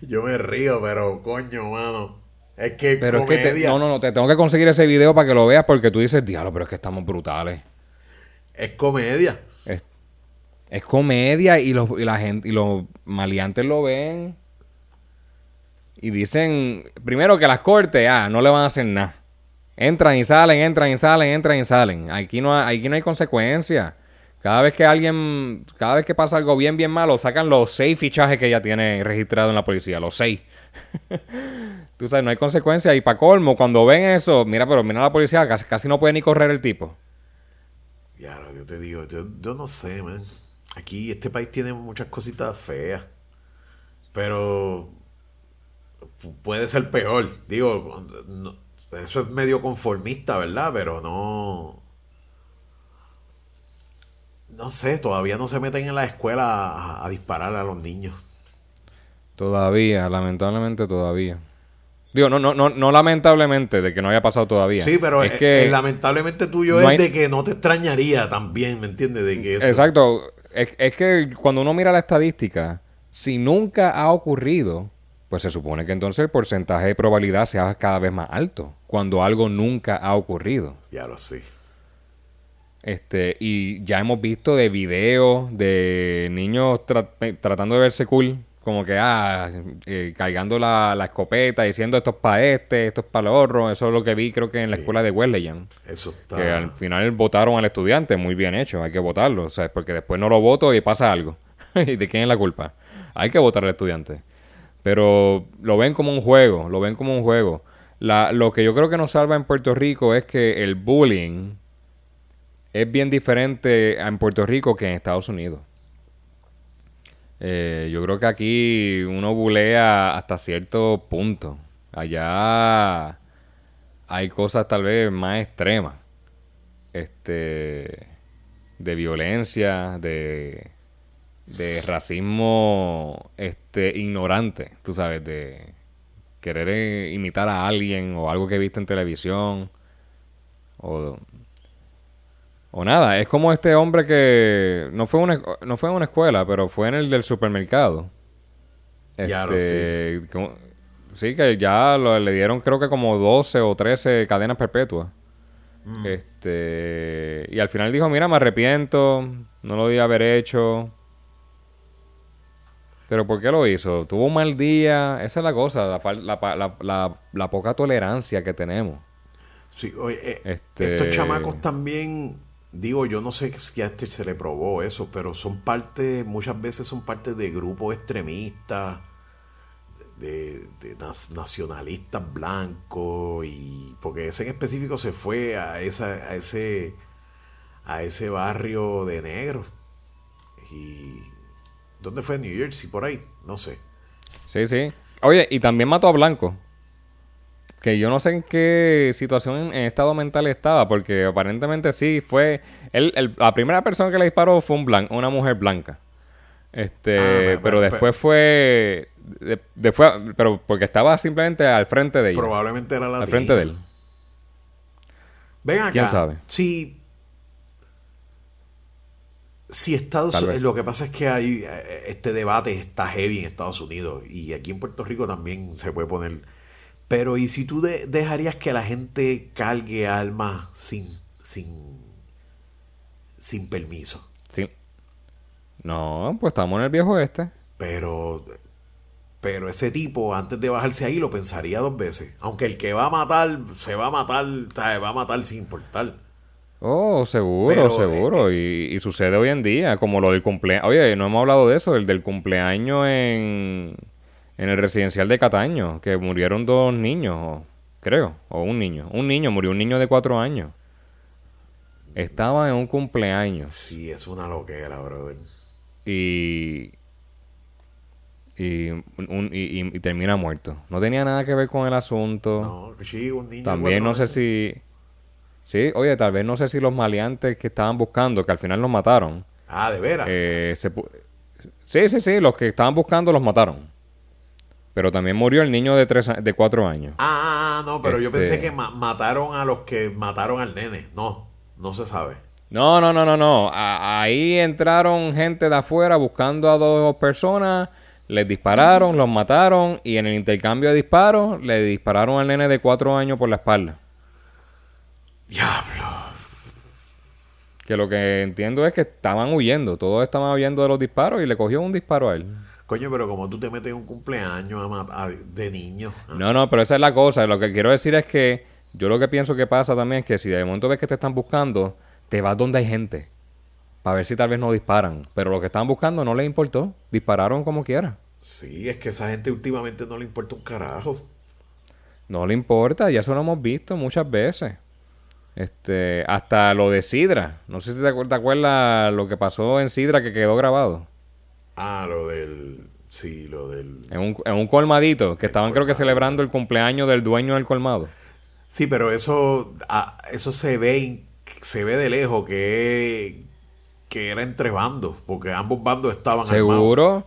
Yo me río, pero coño, mano. Es que pero Es que no, no, no, te tengo que conseguir ese video para que lo veas porque tú dices, diablo, pero es que estamos brutales. Es comedia. Es comedia y los, y la gente, y los maleantes lo ven. Y dicen, primero que las cortes, ah, no le van a hacer nada. Entran y salen, entran y salen, entran y salen. Aquí no hay, aquí no hay consecuencias. Cada vez que alguien, cada vez que pasa algo bien, bien malo, sacan los seis fichajes que ya tiene registrado en la policía, los seis. (laughs) Tú sabes, no hay consecuencias. Y para colmo, cuando ven eso, mira, pero mira la policía, casi, casi no puede ni correr el tipo. Ya, yo te digo, yo, yo no sé, man. Aquí este país tiene muchas cositas feas, pero puede ser peor. Digo, eso es medio conformista, ¿verdad? Pero no... No sé, todavía no se meten en la escuela a, disparar a los niños. Todavía, lamentablemente todavía. Digo, no, no, no, no lamentablemente de que no haya pasado todavía. Sí, pero es el- que el lamentablemente tuyo no es de que no te extrañaría también, ¿me entiendes? De que eso- Exacto. Es, es que cuando uno mira la estadística, si nunca ha ocurrido, pues se supone que entonces el porcentaje de probabilidad sea cada vez más alto. Cuando algo nunca ha ocurrido. Ya lo sé. Este, y ya hemos visto de videos de niños tra- eh, tratando de verse cool, como que, ah, eh, cargando la, la escopeta, diciendo esto es para este, esto es para lo otro. Eso es lo que vi, creo que en la escuela de Wesleyan. Eso está. Que al final votaron al estudiante, muy bien hecho, hay que votarlo, o sea, porque después no lo voto y pasa algo. (laughs) ¿Y de quién es la culpa? Hay que votar al estudiante. Pero lo ven como un juego, lo ven como un juego. La, lo que yo creo que nos salva en Puerto Rico es que el bullying es bien diferente en Puerto Rico que en Estados Unidos. Eh, yo creo que aquí uno bulea hasta cierto punto. Allá hay cosas tal vez más extremas. Este de violencia, de de racismo este ignorante, tú sabes, de querer eh, imitar a alguien o algo que viste en televisión o o nada, es como este hombre que no fue una, no fue en una escuela, pero fue en el del supermercado. Ya lo Este, como- sí, que ya lo- le dieron creo que como 12 o 13 cadenas perpetuas. Mm. Este, y al final dijo, mira, me arrepiento, no lo debía haber hecho. Pero ¿por qué lo hizo? Tuvo un mal día, esa es la cosa, la- la poca tolerancia que tenemos. Sí, oye, eh, Este- estos chamacos también, digo, yo no sé si a este se le probó eso, pero son parte, muchas veces son parte de grupos extremistas, de, nacionalistas blancos, y porque ese en específico se fue a, a ese a ese barrio de negros. Y ¿dónde fue? New Jersey, por ahí, no sé. Sí, sí. Oye, y también mató a Blanco. Que yo no sé en qué situación en, estado mental estaba, porque aparentemente sí fue. Él, el- la primera persona que le disparó fue un blan, una mujer blanca. Este, Ah, pero después fue. de- después, pero porque estaba simplemente al frente de ella. Probablemente era la al frente de él. Ven acá. ¿Quién sabe? Si, si Estados Unidos, lo que pasa es que hay eh, este debate está heavy en Estados Unidos y aquí en Puerto Rico también se puede poner. Pero ¿y si tú de- dejarías que la gente cargue armas sin sin sin permiso? Sí. No, pues estamos en el viejo este. Pero pero ese tipo antes de bajarse ahí lo pensaría dos veces, aunque el que va a matar se va a matar, ¿sabes? va a matar sin importar. Oh, seguro, Pero, seguro. y, y sucede hoy en día, como lo del cumpleaños. Oye, no hemos hablado de eso, el del cumpleaños en, en el residencial de Cataño, que murieron dos niños, o- creo, o un niño. Un niño, murió un niño de cuatro años. Estaba en un cumpleaños Sí, es una loquera, brother. y, y, un- y, y- y termina muerto. No tenía nada que ver con el asunto. No, sí, un niño También no sé si... Sí, oye, tal vez no sé si los maleantes que estaban buscando, que al final los mataron, Ah, de veras. eh, se sí, sí, sí, los que estaban buscando los mataron. Pero también murió el niño de, tres, de cuatro años. Ah, no, pero yo Este- pensé que ma- mataron a los que mataron al nene. No, no se sabe. No, no, no, no, no. A- ahí entraron gente de afuera buscando a dos personas, les dispararon, los mataron y en el intercambio de disparos le dispararon al nene de cuatro años por la espalda. Diablo. Que lo que entiendo es que estaban huyendo, todos estaban huyendo de los disparos y le cogió un disparo a él. Coño, pero como tú te metes en un cumpleaños a de niño. ah, No, no, pero esa es la cosa. Lo que quiero decir es que yo lo que pienso que pasa también es que si de momento ves que te están buscando, te vas donde hay gente. Para ver si tal vez no disparan. Pero lo que estaban buscando no les importó. Dispararon como quiera. Sí, es que esa gente últimamente no le importa un carajo. No le importa, ya eso lo hemos visto muchas veces. Este, hasta lo de Sidra. No sé si te acuerdas lo que pasó en Sidra que quedó grabado. Ah, lo del. Sí, lo del. En un, en un colmadito, que El estaban creo que celebrando el cumpleaños del dueño del colmado. Sí, pero eso. ah, eso se ve. Se ve de lejos que. Que era entre bandos. Porque ambos bandos estaban armados. Seguro,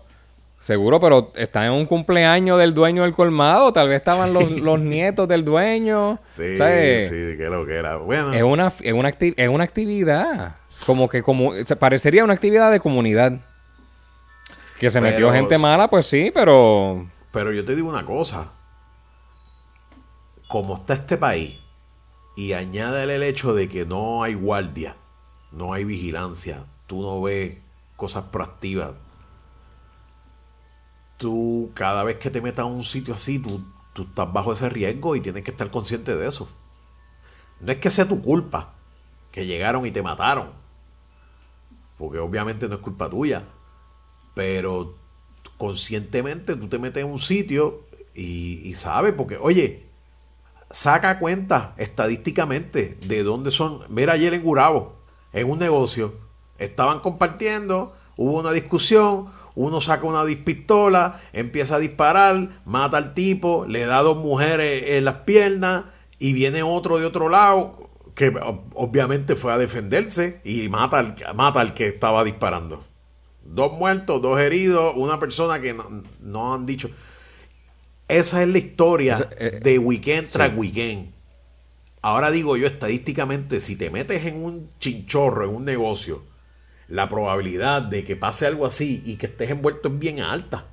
Seguro, pero está en un cumpleaños del dueño del colmado. Tal vez estaban los, los nietos del dueño. Sí, ¿sabes? sí, que lo que era. Bueno, Es una, es una, acti- es una actividad. Como que como, parecería una actividad de comunidad. Que se metió gente mala, pues sí, pero... pero yo te digo una cosa. Como está este país, y añádele el hecho de que no hay guardia, no hay vigilancia, tú no ves cosas proactivas. Tú, cada vez que te metas a un sitio así, tú, tú estás bajo ese riesgo y tienes que estar consciente de eso. No es que sea tu culpa que llegaron y te mataron, porque obviamente no es culpa tuya, pero conscientemente tú te metes en un sitio y, y sabes, porque, oye, saca cuenta estadísticamente de dónde son. Mira ayer en Gurabo, en un negocio, estaban compartiendo, hubo una discusión, uno saca una pistola, empieza a disparar, mata al tipo, le da dos mujeres en las piernas y viene otro de otro lado que ob- obviamente fue a defenderse y mata al, mata al que estaba disparando. Dos muertos, dos heridos, una persona que no, no han dicho. Esa es la historia eh, de weekend tras sí. weekend. Ahora digo yo estadísticamente, si te metes en un chinchorro, en un negocio, la probabilidad de que pase algo así y que estés envuelto es bien alta.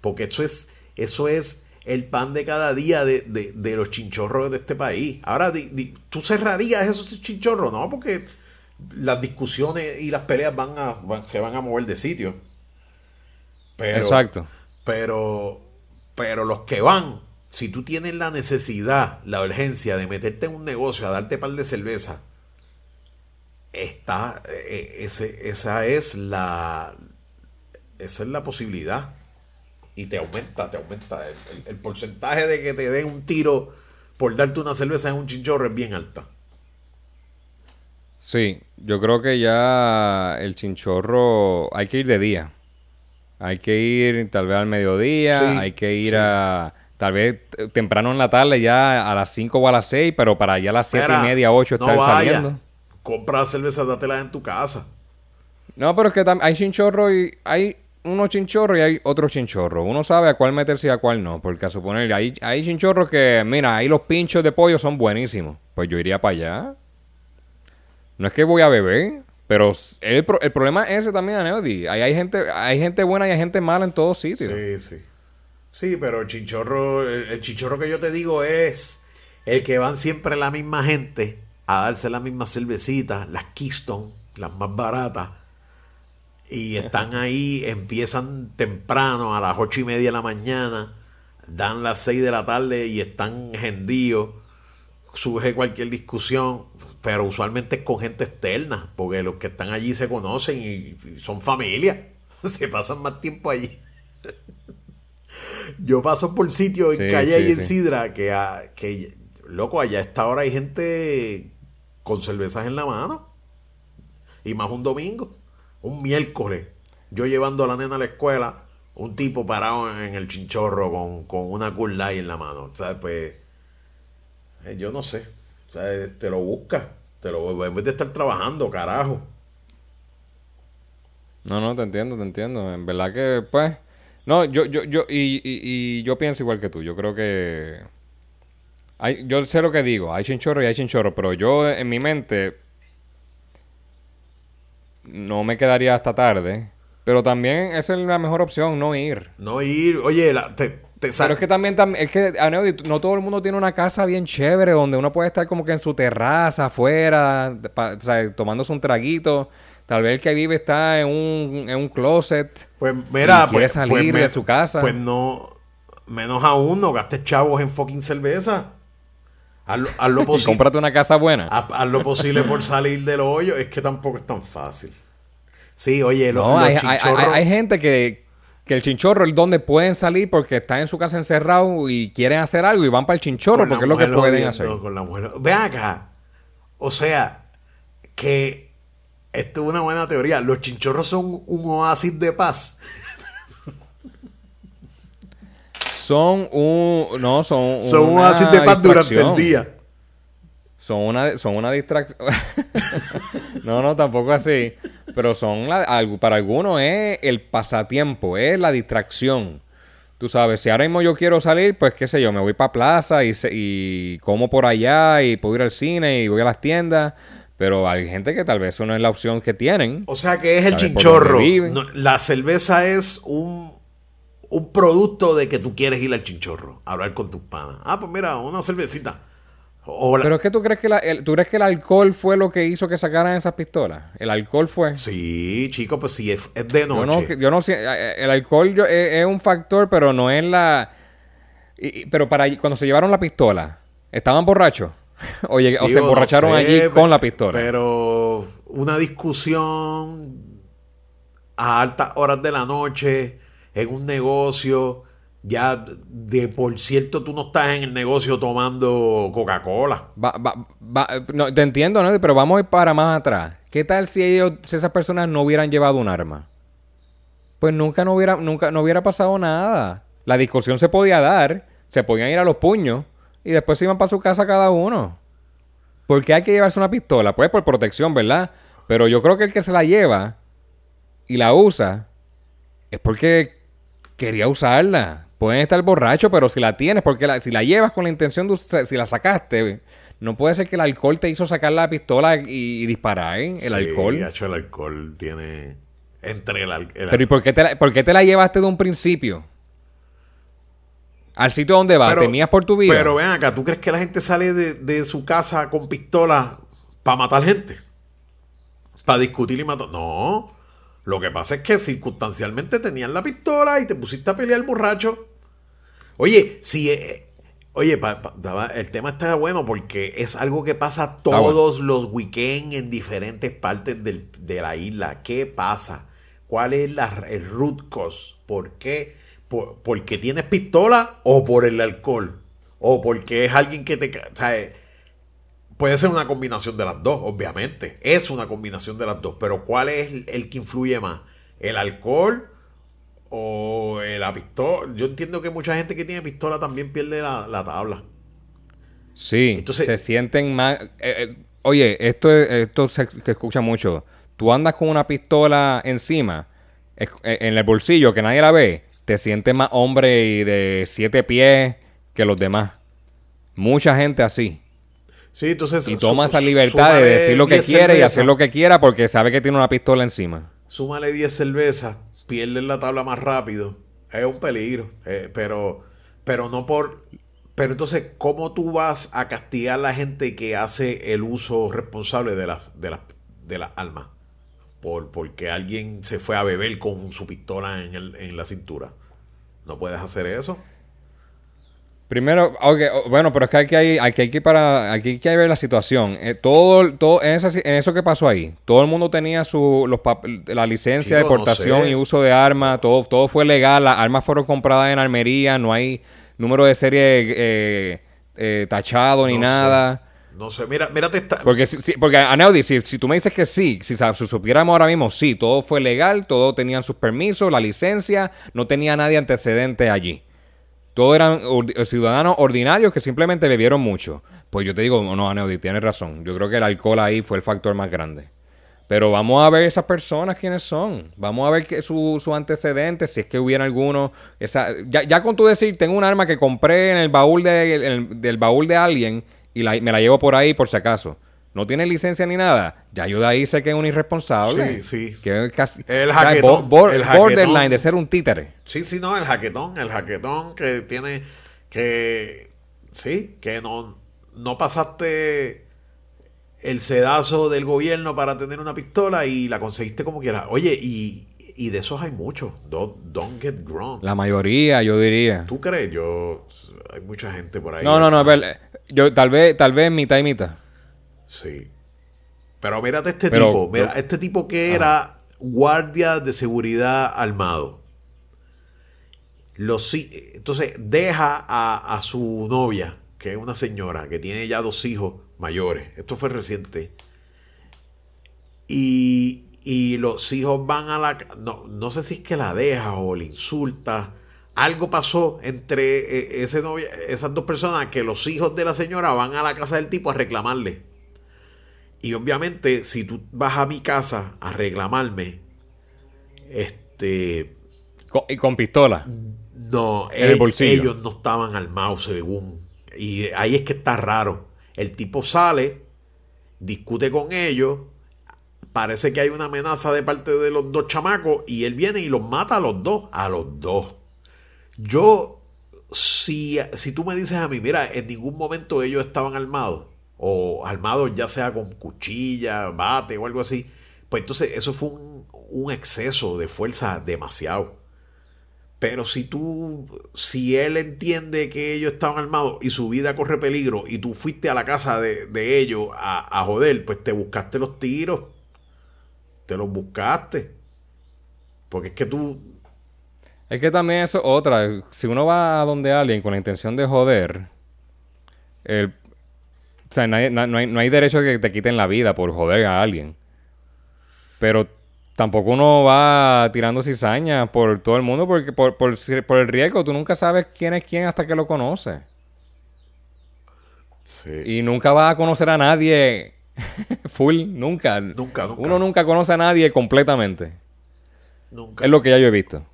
Porque eso es, eso es el pan de cada día de, de- de los chinchorros de este país. Ahora, di- di- ¿tú cerrarías esos chinchorros? No, porque las discusiones y las peleas van a, van- se van a mover de sitio. Pero, Exacto. pero, pero los que van, si tú tienes la necesidad, la urgencia de meterte en un negocio a darte par de cerveza, está, eh, ese, esa es la, esa es la posibilidad. Y te aumenta, te aumenta. El, el- el porcentaje de que te den un tiro por darte una cerveza en un chinchorro es bien alta. Sí, yo creo que ya el chinchorro hay que ir de día. Hay que ir tal vez al mediodía, Sí, hay que ir sí. a tal vez temprano en la tarde ya a las 5 o a las 6, pero para ya a las 7 Mira, y media, 8 no estar vaya. saliendo. Compra cerveza, dátelas en tu casa. No, pero es que hay chinchorro y hay unos chinchorros y hay otros chinchorros. Uno sabe a cuál meterse y a cuál no. Porque a suponer, hay, hay chinchorros que, mira, ahí los pinchos de pollo son buenísimos. Pues yo iría para allá. No es que voy a beber, pero el, el problema es ese también. Ahí hay gente, hay gente buena y hay gente mala en todos sitios. Sí, sí. Sí, pero el chinchorro, el, el chinchorro que yo te digo es el que van siempre la misma gente a darse las mismas cervecitas, las Keystone, las más baratas. Y (laughs) están ahí, empiezan temprano, a las ocho y media de la mañana, dan las seis de la tarde y están gendíos. Surge cualquier discusión, pero usualmente es con gente externa, porque los que están allí se conocen y, son familia. (laughs) Se pasan más tiempo allí. (laughs) Yo paso por sitios en Sí, Calle sí, y en sí. Sidra que, a- que, loco, allá a esta hora hay gente con cervezas en la mano. Y más un domingo, un miércoles, yo llevando a la nena a la escuela, un tipo parado en el chinchorro con, con una Cool en la mano. O sea, pues, eh, yo no sé. O sea, te lo buscas. Te lo, en vez de estar trabajando, carajo. No, no, te entiendo, te entiendo. En verdad que, pues. No, yo, yo, yo, y, y, y yo pienso igual que tú. Yo creo que. Hay, yo sé lo que digo. Hay chinchorro y hay chinchorro. Pero yo, en mi mente. No me quedaría hasta tarde. Pero también esa es la mejor opción, no ir. No ir, oye, la- te, te Pero es que también, tam- es que, Aneudi, no todo el mundo tiene una casa bien chévere donde uno puede estar como que en su terraza, afuera, pa- o sea, tomándose un traguito. Tal vez el que vive está en un, en un closet. Pues mira, y quiere pues, salir pues de su casa. Pues no, menos aún, no gastes chavos en fucking cerveza. Haz lo, haz lo (laughs) posible. cómprate una casa buena. haz, haz lo posible por (laughs) salir del hoyo. Es que tampoco es tan fácil. Sí, oye, lo- No, los hay, hay- chinchorros. hay- hay gente que, que el chinchorro es donde pueden salir porque están en su casa encerrado y quieren hacer algo y van para el chinchorro con porque es lo que pueden hacer. Con la mujer. Ven acá. O sea, que esto es una buena teoría. Los chinchorros son un oasis de paz. Son un... No, son Son un oasis de paz durante el día. Son una, son una distracción. (laughs) no, no, tampoco así. pero son para algunos es el pasatiempo, es la distracción. Tú sabes, si ahora mismo yo quiero salir, pues qué sé yo, me voy para plaza y, y como por allá y puedo ir al cine y voy a las tiendas. Pero hay gente que tal vez eso no es la opción que tienen. O sea que es el chinchorro. la cerveza es un, un producto de que tú quieres ir al chinchorro, hablar con tus panas. Ah, pues mira, una cervecita. Pero es que tú crees que, el, tú crees que el alcohol fue lo que hizo que sacaran esas pistolas. El alcohol fue. Sí, chico, pues sí, es, de noche. Yo no, sé, eh, eh, el alcohol es, un factor, pero no es la. pero para cuando se llevaron la pistola, ¿estaban borrachos? (laughs) o, se emborracharon allí con la pistola. Pero una discusión a altas horas de la noche en un negocio ya de por cierto tú no estás en el negocio tomando Coca-Cola. no, te entiendo, ¿no? Pero vamos a ir para más atrás. ¿Qué tal si ellos, si esas personas no hubieran llevado un arma? Pues nunca no hubiera, nunca no hubiera pasado nada. La discusión se podía dar, se podían ir a los puños y después se iban para su casa cada uno. ¿Por qué hay que llevarse una pistola? Pues por protección, ¿verdad? Pero yo creo que el que se la lleva y la usa es porque quería usarla. Pueden estar borrachos, pero si la tienes, porque si la llevas con la intención de si la sacaste, no puede ser que el alcohol te hizo sacar la pistola y, disparar, ¿eh? El alcohol. Hecho, el alcohol tiene. Entre el, Pero ¿y por qué, te la, por qué te la llevaste de un principio? Al sitio donde vas, tenías por tu vida. Pero ven acá, ¿tú crees que la gente sale de, de su casa con pistola para matar gente? Para discutir y matar. No. Lo que pasa es que circunstancialmente tenían la pistola y te pusiste a pelear borracho. Oye, si. Eh, oye, el tema está bueno porque es algo que pasa todos los weekends en diferentes partes de la isla. ¿Qué pasa? ¿Cuál es la, el root cause? ¿Por qué? Por, ¿Porque tienes pistola o por el alcohol? ¿O porque es alguien que te... O sea, puede ser una combinación de las dos, obviamente. Es una combinación de las dos. Pero ¿cuál es el que influye más? ¿El alcohol o la pistola. Yo entiendo que mucha gente que tiene pistola también pierde la, tabla. Sí, Entonces, se sienten más... Eh, eh, oye, esto, esto se escucha mucho. Tú andas con una pistola encima, eh, en el bolsillo, que nadie la ve, te sientes más hombre y de siete pies que los demás. Mucha gente así. Sí, entonces... Y toma esa libertad de decir lo que quiere y hacer lo que quiera porque sabe que tiene una pistola encima. Súmale 10 cervezas pierden la tabla más rápido, es un peligro. Eh, pero, pero no por. Pero entonces, ¿cómo tú vas a castigar a la gente que hace el uso responsable de las de de las armas? Por, porque alguien se fue a beber con su pistola en, el, en la cintura. No puedes hacer eso. Primero, bueno, pero es que hay que, hay, que, para, aquí hay que ver la situación. Eh, todo, todo en, eso que pasó ahí, todo el mundo tenía su, los la licencia de portación y uso de armas, todo, todo fue legal, las armas fueron compradas en armería, no hay número de serie eh, eh, tachado ni nada. No sé, mira, mírate esta. Porque, si, porque Aneudi, si, si tú me dices que sí, si, si, supiéramos ahora mismo, sí, todo fue legal, todos tenían sus permisos, la licencia, no tenía nadie antecedente allí. Todos eran eh, ciudadanos ordinarios que simplemente bebieron mucho. Pues yo te digo, no, Aneudi, tienes razón. Yo creo que el alcohol ahí fue el factor más grande. Pero vamos a ver esas personas quiénes son. Vamos a ver que su, su antecedentes, si es que hubiera alguno. Esa, ya, con tú decir, tengo un arma que compré en el baúl de, del baúl de alguien y me la llevo por ahí por si acaso no tiene licencia ni nada, ya yo de ahí sé que es un irresponsable. Sí, sí. Que casi, el jaquetón. el borderline de ser un títere. Sí, sí, no, el jaquetón, el jaquetón que tiene que, sí, que no, no pasaste el sedazo del gobierno para tener una pistola y la conseguiste como quieras. Oye, y, y de esos hay muchos. Don't, don't, get grown. La mayoría, yo diría. ¿Tú crees? Yo, hay mucha gente por ahí. No, no, no, yo tal vez, tal vez mitad y mitad. Sí. Pero mírate este tipo, mira, este tipo que era guardia de seguridad armado. Los, entonces deja a, su novia, que es una señora, que tiene ya dos hijos mayores. Esto fue reciente. Y, y los hijos van a la... No, no sé si es que la deja o le insulta. Algo pasó entre eh, ese novia, esas dos personas que los hijos de la señora van a la casa del tipo a reclamarle Y obviamente, si tú vas a mi casa a reclamarme, este. y con pistola. No, ellos no estaban armados según. Y ahí es que está raro. El tipo sale, discute con ellos, parece que hay una amenaza de parte de los dos chamacos y él viene y los mata a los dos, a los dos. Yo, si, si tú me dices a mí, mira, en ningún momento ellos estaban armados, o armados ya sea con cuchilla, bate o algo así, pues entonces eso fue un, un exceso de fuerza demasiado. Pero si tú, si él entiende que ellos estaban armados y su vida corre peligro y tú fuiste a la casa de, ellos a, a, joder, pues te buscaste los tiros. Te los buscaste. Porque es que tú... Es que también eso es otra. Si uno va a donde alguien con la intención de joder, el, o sea, no, hay, no hay derecho a que te quiten la vida por joder a alguien. Pero tampoco uno va tirando cizaña por todo el mundo porque por, por, por, el riesgo tú nunca sabes quién es quién hasta que lo conoces. Sí. Y nunca vas a conocer a nadie (laughs) full, nunca. Nunca, nunca. Uno nunca conoce a nadie completamente. Nunca. Es lo que ya yo he visto.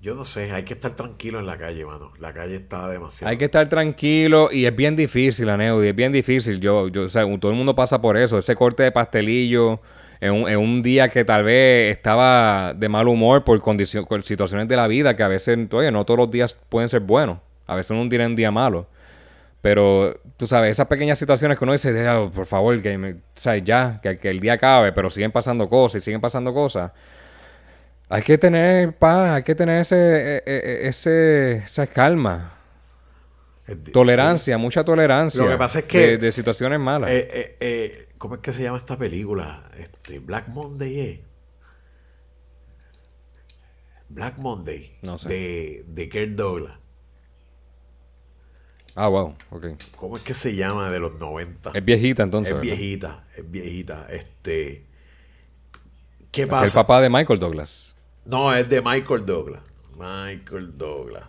Yo no sé, hay que estar tranquilo en la calle, mano. La calle está demasiado. Hay que estar tranquilo y es bien difícil, Aneudi, es bien difícil. Yo, yo, o sea, todo el mundo pasa por eso. Ese corte de pastelillo, en un, en un, día que tal vez estaba de mal humor por, por situaciones de la vida que a veces, oye, no todos los días pueden ser buenos. A veces uno tiene un día malo. Pero, tú sabes, esas pequeñas situaciones que uno dice, por favor, que, me, o sea, ya, que, que, el día acabe, pero siguen pasando cosas y siguen pasando cosas. Hay que tener paz, hay que tener ese, e, e, e, ese, esa calma. Tolerancia, mucha tolerancia. Lo que pasa es que... De, situaciones malas. Eh, eh, eh ¿Cómo es que se llama esta película? Este, Black Monday, ¿eh? Black Monday. No sé. De, de Kurt Douglas. Ah, wow, ok. ¿Cómo es que se llama de los 90? Es viejita entonces. Es viejita, es viejita. Este. ¿Qué ¿Es pasa? el papá de Michael Douglas. No, es de Michael Douglas. Michael Douglas.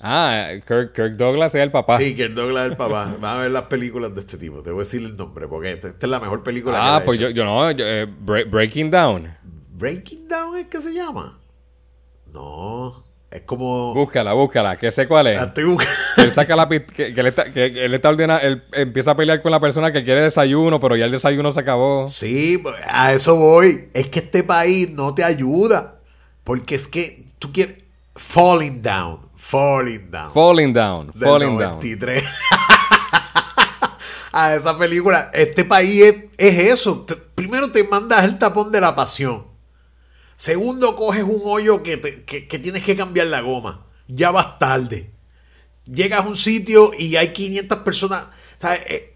Ah, Kirk, Douglas es el papá. Sí, Kirk Douglas es el papá. (laughs) Vamos a ver las películas de este tipo. Te voy a decir el nombre porque esta, es la mejor película. Ah, pues yo, yo, no. Eh, Breaking Down. ¿Breaking Down es que se llama? No. Es como. Búscala, búscala, que sé cuál es. La estoy (laughs) él saca la que, está, que él está ordenando, él empieza a pelear con la persona que quiere desayuno, pero ya el desayuno se acabó. Sí, a eso voy. Es que este país no te ayuda. Porque es que tú quieres. Falling down. Falling Down. Falling Down. Falling Down. (laughs) a esa película. Este país es, eso. primero te mandas el tapón de la pasión. Segundo, coges un hoyo que, tienes que cambiar la goma. Ya vas tarde. Llegas a un sitio y hay 500 personas. Eh,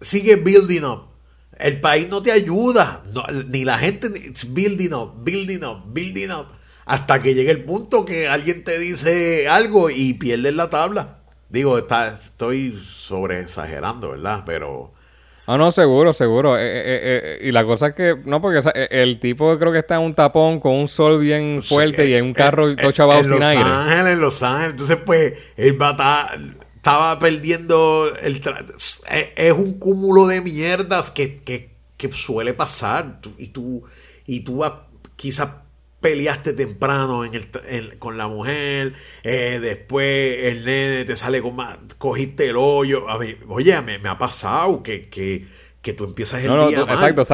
sigue building up. El país no te ayuda. ni la gente. Building up, building up, building up hasta que llegue el punto que alguien te dice algo y pierdes la tabla. Digo, está, estoy sobre exagerando, ¿verdad? Pero... Ah, no, seguro, seguro. Eh, eh, eh, y la cosa es que, no, porque el tipo creo que está en un tapón con un sol bien fuerte y en un carro todo chavado sin aire. En Los Ángeles, en Los Ángeles. Entonces, pues, él estaba perdiendo el... es un cúmulo de mierdas que, que, que suele pasar. Y tú, y tú quizás peleaste temprano en el, con la mujer, eh, después el nene te sale con más, cogiste el hoyo. A oye, me, ha pasado que, que, que, tú empiezas el día Exacto,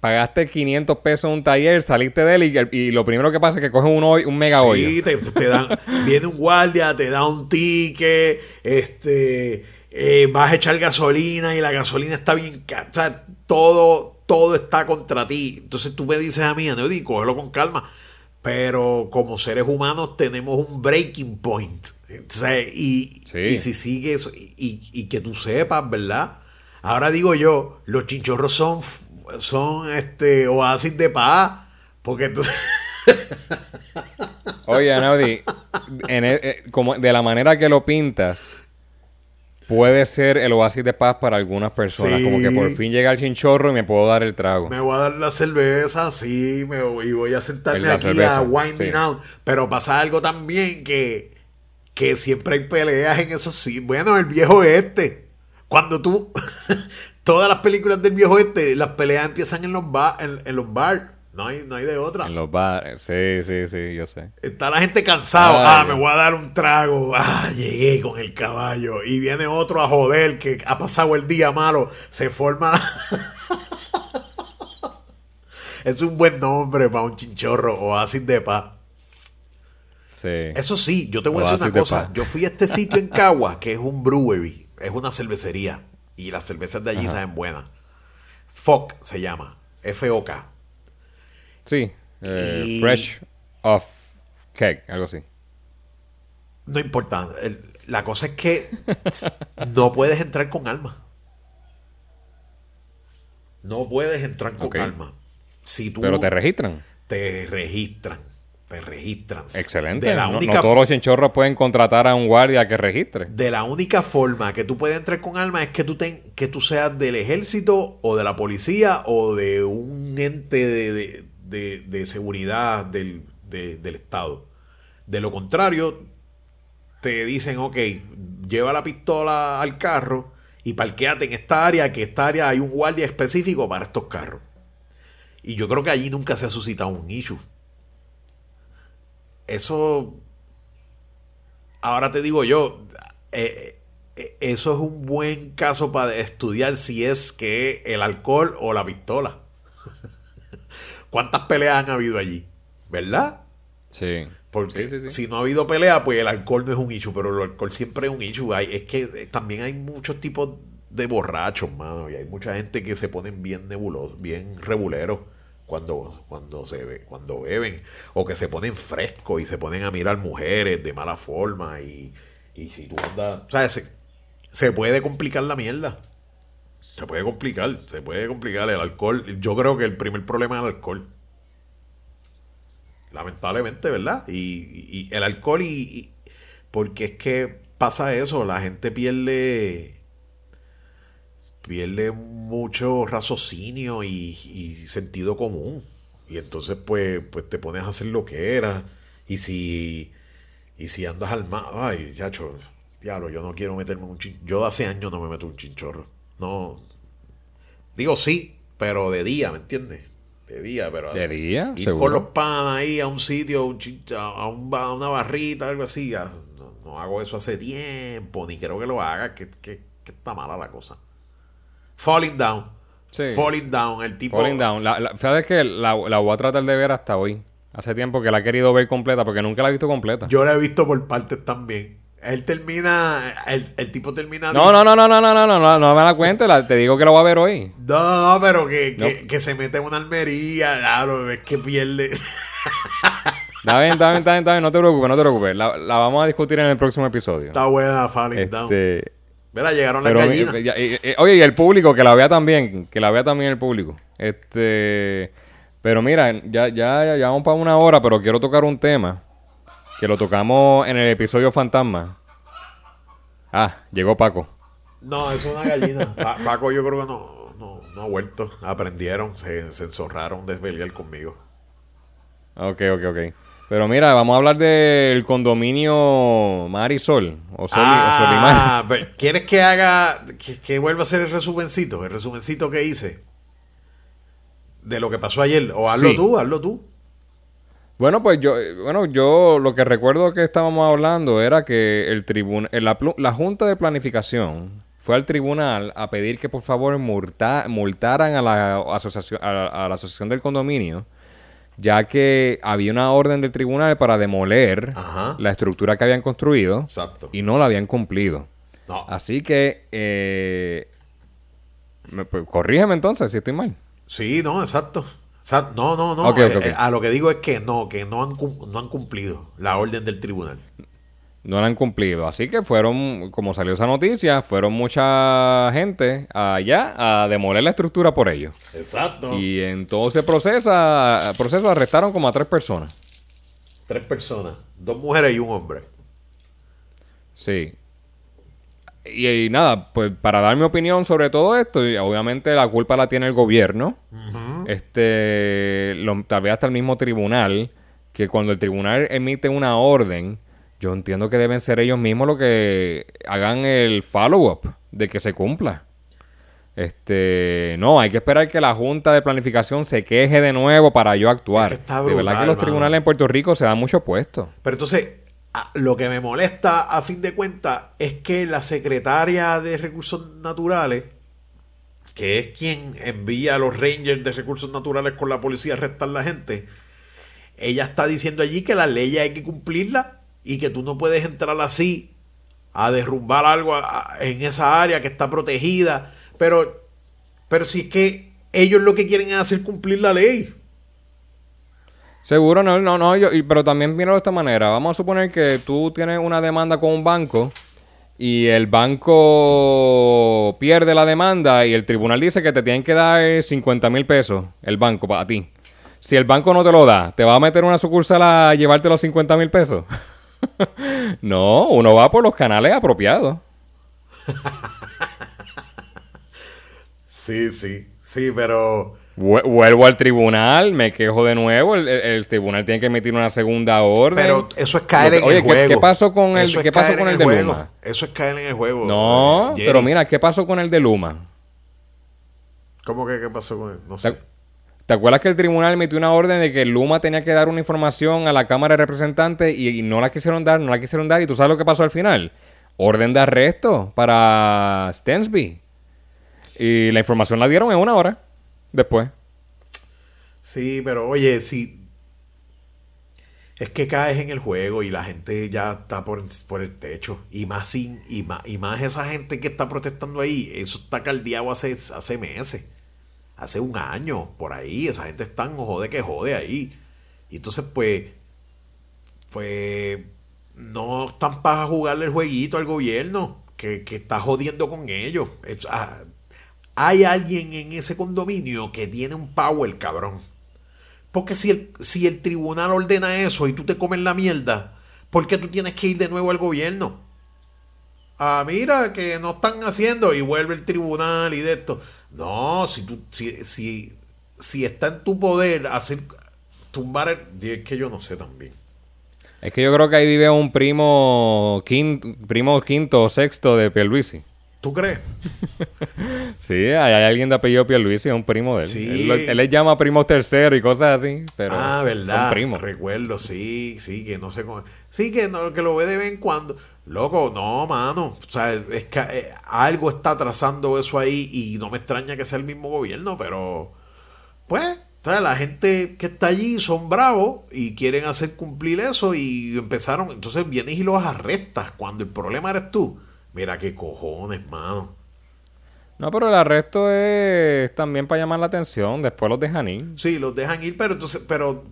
pagaste 500 pesos en un taller, saliste de él y, lo primero que pasa es que cogen un, un mega hoyo. Sí, te, dan, viene un guardia, te da un ticket, este, eh, vas a echar gasolina y la gasolina está bien, o sea, todo todo está contra ti. Entonces tú me dices a mí, Aneudi, cógelo con calma. Pero como seres humanos tenemos un breaking point. y, si sigues, y, y, que tú sepas, ¿verdad? Ahora digo yo, los chinchorros son, son este, oasis de paz. Porque tú... (laughs) Oye, Anaudi, e, como de la manera que lo pintas, puede ser el oasis de paz para algunas personas. Como que por fin llega el chinchorro y me puedo dar el trago. Me voy a dar la cerveza, sí, me voy, y voy a sentarme aquí a winding out. Pero pasa algo también que, que siempre hay peleas en eso sí. Bueno, el viejo este. Cuando tú. (laughs) todas las películas del viejo este, las peleas empiezan en los bar, en, en los bars. No hay, no hay de otra. En los bares. Sí, sí, sí, yo sé. Está la gente cansada. Ah, me voy a dar un trago. Ah, llegué con el caballo. Y viene otro a joder que ha pasado el día malo. Se forma. (laughs) es un buen nombre para un chinchorro. Oasis de paz. Sí. Eso sí, yo te voy a decir una de cosa. paz. Yo fui a este sitio en Cagua, que es un brewery, es una cervecería. Y las cervezas de allí Ajá. saben buenas. FOC se llama. F-O-K. Sí. eh, Y- Fresh off cake, algo así. No importa. la cosa es que (laughs) no puedes entrar con alma. No puedes entrar con alma. Si tú Pero te registran. te registran, te registran. Excelente. De la no, única no todos los chinchorros pueden contratar a un guardia que registre. De la única forma que tú puedes entrar con alma es que tú, ten- que tú seas del ejército o de la policía o de un ente de, de- de- seguridad del, de- del Estado. De lo contrario, te dicen, ok, lleva la pistola al carro y parqueate en esta área, que esta área hay un guardia específico para estos carros. Y yo creo que allí nunca se ha suscitado un issue. Eso ahora te digo yo, eh, eh, eso es un buen caso para estudiar si es que el alcohol o la pistola. ¿Cuántas peleas han habido allí? ¿Verdad? Sí. Porque Sí, sí, sí. si no ha habido pelea, pues el alcohol no es un issue, pero el alcohol siempre es un issue. Hay- es que eh, también hay muchos tipos de borrachos, mano, y hay mucha gente que se ponen bien nebulosos, bien reguleros cuando, cuando se ve, cuando beben, o que se ponen frescos y se ponen a mirar mujeres de mala forma y, y si tú andas, ¿sabes? Se, se puede complicar la mierda. Se puede complicar, se puede complicar el alcohol. Yo creo que el primer problema es el alcohol lamentablemente, ¿verdad? Y, y el alcohol y, y- porque es que pasa eso, la gente pierde pierde mucho raciocinio y, sentido común. Y entonces pues, pues te pones a hacer lo que era. Y si y si andas al mar, ay, chacho, diablo, yo no quiero meterme un chinchorro. Yo hace años no me meto un chinchorro. No. Digo sí, pero de día, ¿me entiendes? De día, pero ¿De día? Ir ¿Seguro? con los panas ahí a un sitio, a, un ba- a una barrita, algo así. no, no hago eso hace tiempo, ni creo que lo haga, que, que- que está mala la cosa. Falling Down. Sí. Falling Down, el tipo. Falling Down. La, la, ¿Sabes? La, la voy a tratar de ver hasta hoy. Hace tiempo que la he querido ver completa porque nunca la he visto completa. Yo la he visto por partes también. Él termina, el, el tipo termina. No, no, no, no, no, no, no, no, no, no me la cuente. la- te digo que la voy a ver hoy. No, no, pero que, que, No. que se mete en una almería, claro, es que pierde. Está bien, está bien, está bien, está bien. No te preocupes, no te preocupes. La, la vamos a discutir en el próximo episodio. Está buena Falling Down. Este, Mira, llegaron las pero, gallinas. eh, ya- eh, eh, oye, y el público, que la vea también. Que la vea también el público. Este. Pero mira, ya, ya, ya vamos para una hora, pero quiero tocar un tema. Que lo tocamos en el episodio Fantasma. Ah, llegó Paco. No, es una gallina. (laughs) Pa- Paco yo creo que no, no, no ha vuelto. Aprendieron, se, se enzorraron de pelear conmigo. Ok, ok, ok. Pero mira, vamos a hablar del condominio Marisol. O Sol, o Solimar. ah, pe- ¿quieres que haga, que, que vuelva a hacer el resumencito? El resumencito que hice de lo que pasó ayer. O hazlo Sí. tú, hazlo tú. Bueno, pues yo, eh, bueno, yo lo que recuerdo que estábamos hablando era que el tribunal, la, plu- la Junta de Planificación fue al tribunal a pedir que por favor multa- multaran a la asociación, a, la- a la asociación del condominio, ya que había una orden del tribunal para demoler Ajá. la estructura que habían construido Exacto. y no la habían cumplido. No. Así que, eh, me- pues, corrígeme entonces si estoy mal. Sí, no, exacto. No, no, no. Eh, eh, a lo que digo es que no, que no han, no han cumplido la orden del tribunal. No la han cumplido. Así que fueron, como salió esa noticia, fueron mucha gente allá a demoler la estructura por ello. Exacto. Y en todo ese proceso, proceso arrestaron como a tres personas. Tres personas, dos mujeres y un hombre. Sí. Y, y nada, pues para dar mi opinión sobre todo esto, y obviamente la culpa la tiene el gobierno. Este, lo- tal vez hasta el mismo tribunal, que cuando el tribunal emite una orden, yo entiendo que deben ser ellos mismos los que hagan el follow-up de que se cumpla. Este, no, hay que esperar que la Junta de Planificación se queje de nuevo para yo actuar. Es que está de verdad que los mano. tribunales en Puerto Rico se dan mucho puesto. Pero entonces, lo que me molesta a fin de cuentas es que la secretaria de Recursos Naturales, que es quien envía a los rangers de Recursos Naturales con la policía a arrestar a la gente, ella está diciendo allí que las leyes hay que cumplirlas y que tú no puedes entrar así a derrumbar algo en esa área que está protegida. Pero, pero si es que ellos lo que quieren es hacer cumplir la ley. Seguro, no, no, no, yo- pero también míralo de esta manera. Vamos a suponer que tú tienes una demanda con un banco y el banco pierde la demanda y el tribunal dice que te tienen que dar 50 mil pesos el banco para ti. Si el banco no te lo da, ¿te va a meter una sucursal a llevarte los 50 mil pesos? (laughs) no, uno va por los canales apropiados. (laughs) Sí, sí, sí, pero... Vue- Vuelvo al tribunal, me quejo de nuevo, el, el- el tribunal tiene que emitir una segunda orden. Pero eso es caer en oye, el ¿qué- juego. ¿qué pasó con el- qué pasó con el de juego. Luma? Eso es caer en el juego. No, eh, Jerry. pero mira, ¿qué pasó con el de Luma? ¿Cómo que qué pasó con él? No ¿Te, sé. te acuerdas que el tribunal emitió una orden de que Luma tenía que dar una información a la Cámara de Representantes y, y no la quisieron dar, no la quisieron dar? ¿Y tú sabes lo que pasó al final? Orden de arresto para Stensby. Y la información la dieron en una hora después. Sí, pero oye, si... Es que caes en el juego y la gente ya está por, por el techo. Y más sin, y más, y más esa gente que está protestando ahí, eso está caldeado hace, hace meses. Hace un año, por ahí. Esa gente está en jode que jode ahí. Y entonces, pues, pues, no están para jugarle el jueguito al gobierno, que, que está jodiendo con ellos. Es- ah, hay alguien en ese condominio que tiene un power, cabrón. Porque si el, si el tribunal ordena eso y tú te comes la mierda, ¿por qué tú tienes que ir de nuevo al gobierno? Ah, mira, que no están haciendo y vuelve el tribunal y de esto. No, si tú, si, si, si está en tu poder hacer tumbar el. Es que yo no sé también. Es que yo creo que ahí vive un primo quinto, primo quinto o sexto de Pierluisi. ¿Tú crees? (laughs) Sí, hay, hay alguien de apellido Pierluisi, es un primo de él. Sí. Él, lo- él les llama primos terceros y cosas así, pero ah, verdad. son primos. Recuerdo, sí, sí, que no sé cómo. Sí, que, no, que lo ve de vez en cuando. Loco, no, mano. O sea, es que eh, algo está trazando eso ahí y no me extraña que sea el mismo gobierno, pero. Pues, o sea, la gente que está allí son bravos y quieren hacer cumplir eso y empezaron. Entonces vienes y los arrestas cuando el problema eres tú. Mira qué cojones, mano. No, pero el arresto es también para llamar la atención, después los dejan ir. Sí, los dejan ir, pero entonces, pero.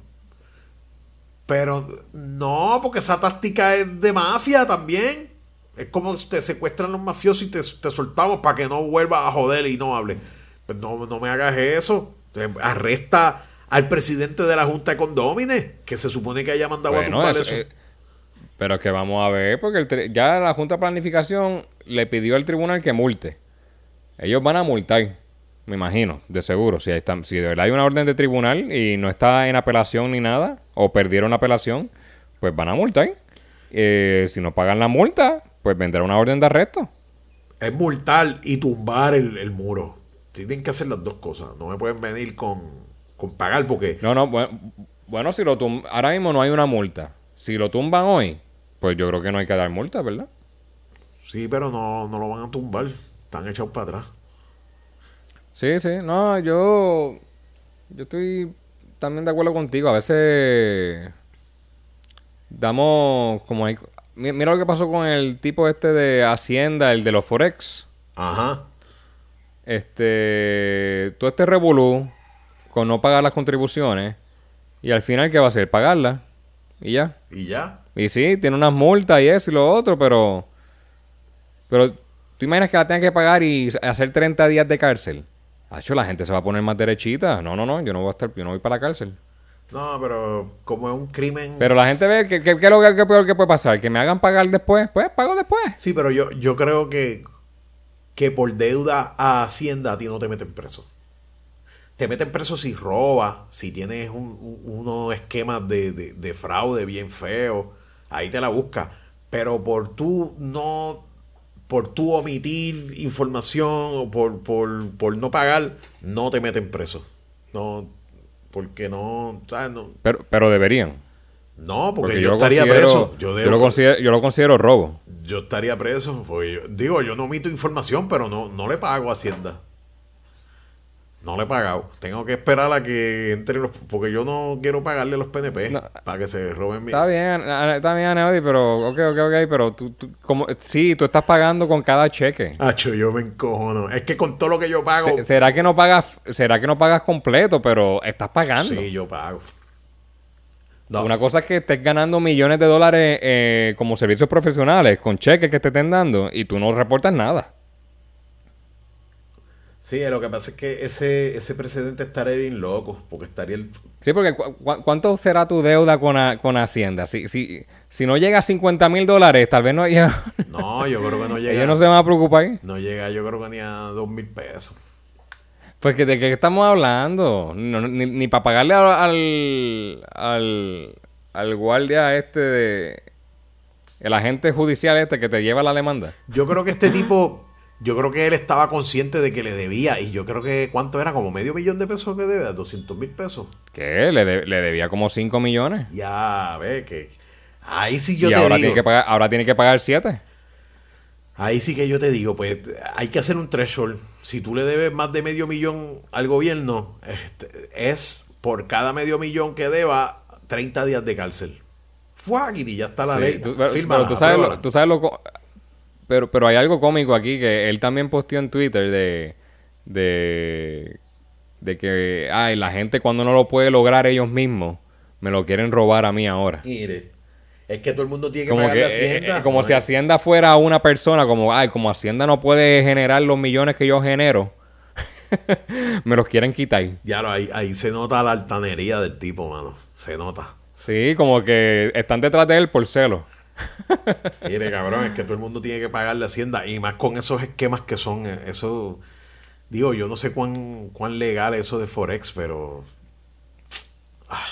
Pero no, porque esa táctica es de mafia también. Es como te secuestran los mafiosos y te, te soltamos para que no vuelvas a joder y no hable. Pues no, no me hagas eso. Arresta al presidente de la Junta de Condómines, que se supone que haya mandado a tumbar eso- eso. eh, pero es que vamos a ver, porque el tri- ya la Junta de Planificación le pidió al tribunal que multe. Ellos van a multar, me imagino, de seguro. Si, están- si de verdad hay una orden de tribunal y no está en apelación ni nada, o perdieron la apelación, pues van a multar. Eh, si no pagan la multa, pues vendrá una orden de arresto. Es multar y tumbar el, el muro. Tienen que hacer las dos cosas. No me pueden venir con, con pagar porque No, no, bueno, bueno si lo tum- ahora mismo no hay una multa. Si lo tumban hoy, pues yo creo que no hay que dar multa, ¿verdad? sí, pero no, no lo van a tumbar. Están echados para atrás. Sí, sí, no, yo, yo estoy también de acuerdo contigo. A veces damos como hay, mi- mira lo que pasó con el tipo este de Hacienda, el de los Forex. Ajá. Este, todo este revolú con no pagar las contribuciones y al final ¿qué va a hacer? Pagarlas y ya. Y ya. Y sí, tiene unas multas y eso y lo otro, pero. Pero, ¿tú imaginas que la tenga que pagar y hacer 30 días de cárcel? Hacho, la gente se va a poner más derechita. No, no, no, yo no voy a estar, yo no voy para la cárcel. No, pero como es un crimen. Pero la gente ve que, que, que es lo que, que peor que puede pasar, que me hagan pagar después, pues pago después. Sí, pero yo, yo creo que, que por deuda a Hacienda a ti no te meten preso. Te meten preso si robas, si tienes un- un- unos esquemas de, de- de fraude bien feos, ahí te la busca. Pero por tú no por tú omitir información o por, por, por no pagar, no te meten preso. No, porque no, ¿sabes? No, Pero, pero deberían. no porque, Porque yo, estaría preso. Yo, yo, debo- lo considero, yo lo considero robo. yo estaría preso. porque yo- digo, yo no omito información, pero no, no le pago a Hacienda. No le he pagado. Tengo que esperar a que entre los... Porque yo no quiero pagarle a los PNP No. para que se roben mi... Está bien, está bien, Aneudi, pero ok, ok, ok, pero tú, tú- como, sí, tú estás pagando con cada cheque. Hacho, yo me encojono. Es que con todo lo que yo pago... Se- ¿Será que no pagas, será que no pagas completo, pero estás pagando? Sí, yo pago. No, Una cosa es que estés ganando millones de dólares eh, como servicios profesionales con cheques que te estén dando y tú no reportas nada. Sí, lo que pasa es que ese, ese precedente estaría bien loco, porque estaría el... Sí, porque cu- cu- ¿cuánto será tu deuda con, a- con Hacienda? Si, si, si no llega a 50 mil dólares, tal vez no haya... No, yo creo que no (laughs) llega... Ellos no se van a preocupar. No llega, yo creo que ni a dos mil pesos. Pues que de qué estamos hablando. No, ni, ni para pagarle al, al, al guardia este de... El agente judicial este que te lleva la demanda. Yo creo que este tipo, yo creo que él estaba consciente de que le debía, y yo creo que, ¿cuánto era? Como medio millón de pesos que debe, 200 mil pesos. Que le, de- le debía como 5 millones. Ya, ve que... Ahí sí yo y te ahora digo, tiene, que pagar, ahora tiene que pagar 7. ahí sí que yo te digo, pues hay que hacer un threshold. Si tú le debes más de medio millón al gobierno, este, es por cada medio millón que deba 30 días de cárcel. Fuáquiti, y ya está la Sí, ley. tú- pero, pero tú sabes, lo, tú sabes lo pero, pero hay algo cómico aquí que él también posteó en Twitter de, de, de que ay, la gente cuando no lo puede lograr ellos mismos, me lo quieren robar a mí ahora. Mire, es que todo el mundo tiene que Como, pagarle que, Hacienda. eh, eh, como si Hacienda fuera una persona, como, ay, como Hacienda no puede generar los millones que yo genero, (laughs) me los quieren quitar. Ya lo, ahí, ahí se nota la altanería del tipo, mano. Se nota. Sí, como que están detrás de él por celo. (laughs) Mire, cabrón, es que todo el mundo tiene que pagarle a Hacienda. Y más con esos esquemas que son, eh, eso. Digo, yo no sé cuán, cuán legal es eso de Forex, pero. (tsk) Ah,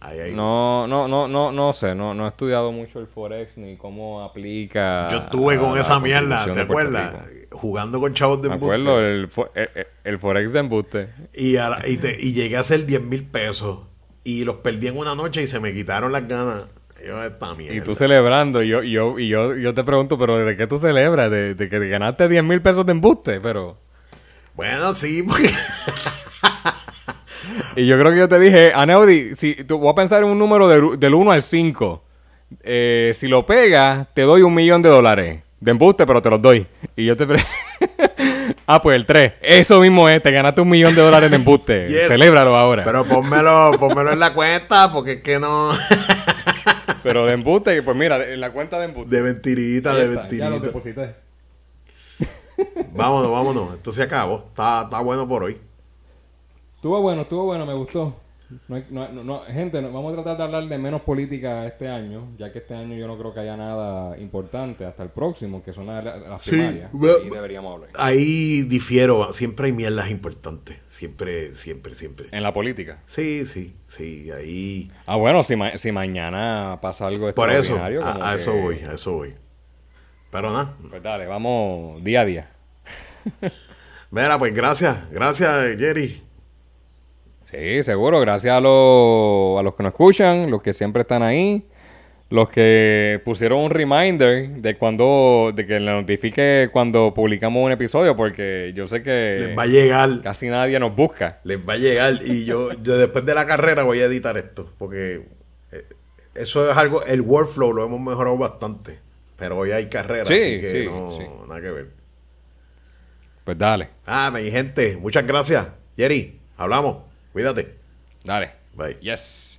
ahí No, no, no, no, no sé, no, no he estudiado mucho el Forex ni cómo aplica. Yo estuve con la esa mierda, ¿te acuerdas? Jugando con chavos de Me embuste. acuerdo, el, fo- el, el- el Forex de embuste. Y, a la- y, te- y llegué a hacer 10 mil pesos. Y los perdí en una noche y se me quitaron las ganas. Yo, esta mierda. Y tú celebrando, y yo, y yo, y yo, yo te pregunto, pero ¿de qué tú celebras? ¿De, de que te ganaste 10 mil pesos de embuste? Pero... Bueno, sí, porque. (laughs) Y yo creo que yo te dije, Aneudi, si tú voy a pensar en un número de- del 1 al 5. Eh, si lo pegas, te doy un millón de dólares de embuste, pero te los doy. Y yo te (laughs) Ah, pues el 3. Eso mismo es, te ganaste un millón de dólares de embuste. (laughs) Yes. Celébralo ahora. Pero, Pero pónmelo, pónmelo en la cuenta, porque es que no. De embuste, pues mira, en la cuenta de embuste. De mentirita, Ahí de está, Ya lo mentirita. deposité. Vámonos, vámonos. Esto se acabó. Está, está bueno por hoy. Estuvo bueno, estuvo bueno, me gustó. No, hay- no- no- no, gente, vamos a tratar de hablar de menos política este año, ya que este año yo no creo que haya nada importante hasta el próximo, que son las, las Sí, primarias. Ahí deberíamos hablar. Ahí difiero. Siempre hay mierdas importantes. Siempre, siempre, siempre. En la política. Sí, sí, sí. Ahí. Ah, bueno, si, ma- si mañana pasa algo Por eso, extraordinario. como a, a que- eso voy, a eso voy. Pero nada. Pues dale, vamos día a día. Mira, pues gracias. Gracias, Jerry. Sí, seguro. Gracias a, los a los que nos escuchan, los que siempre están ahí, los que pusieron un reminder de cuando, de que le notifique cuando publicamos un episodio, porque yo sé que Les va a llegar. casi nadie nos busca. Les va a llegar. Y yo, yo después de la carrera voy a editar esto. Porque eh, eso es algo. El workflow lo hemos mejorado bastante. Pero hoy hay carrera, Sí, así que sí, no, sí. nada que ver. Pues dale, Ah, mi gente, muchas gracias. Jerry, hablamos. Cuídate. dale. Bye. Yes.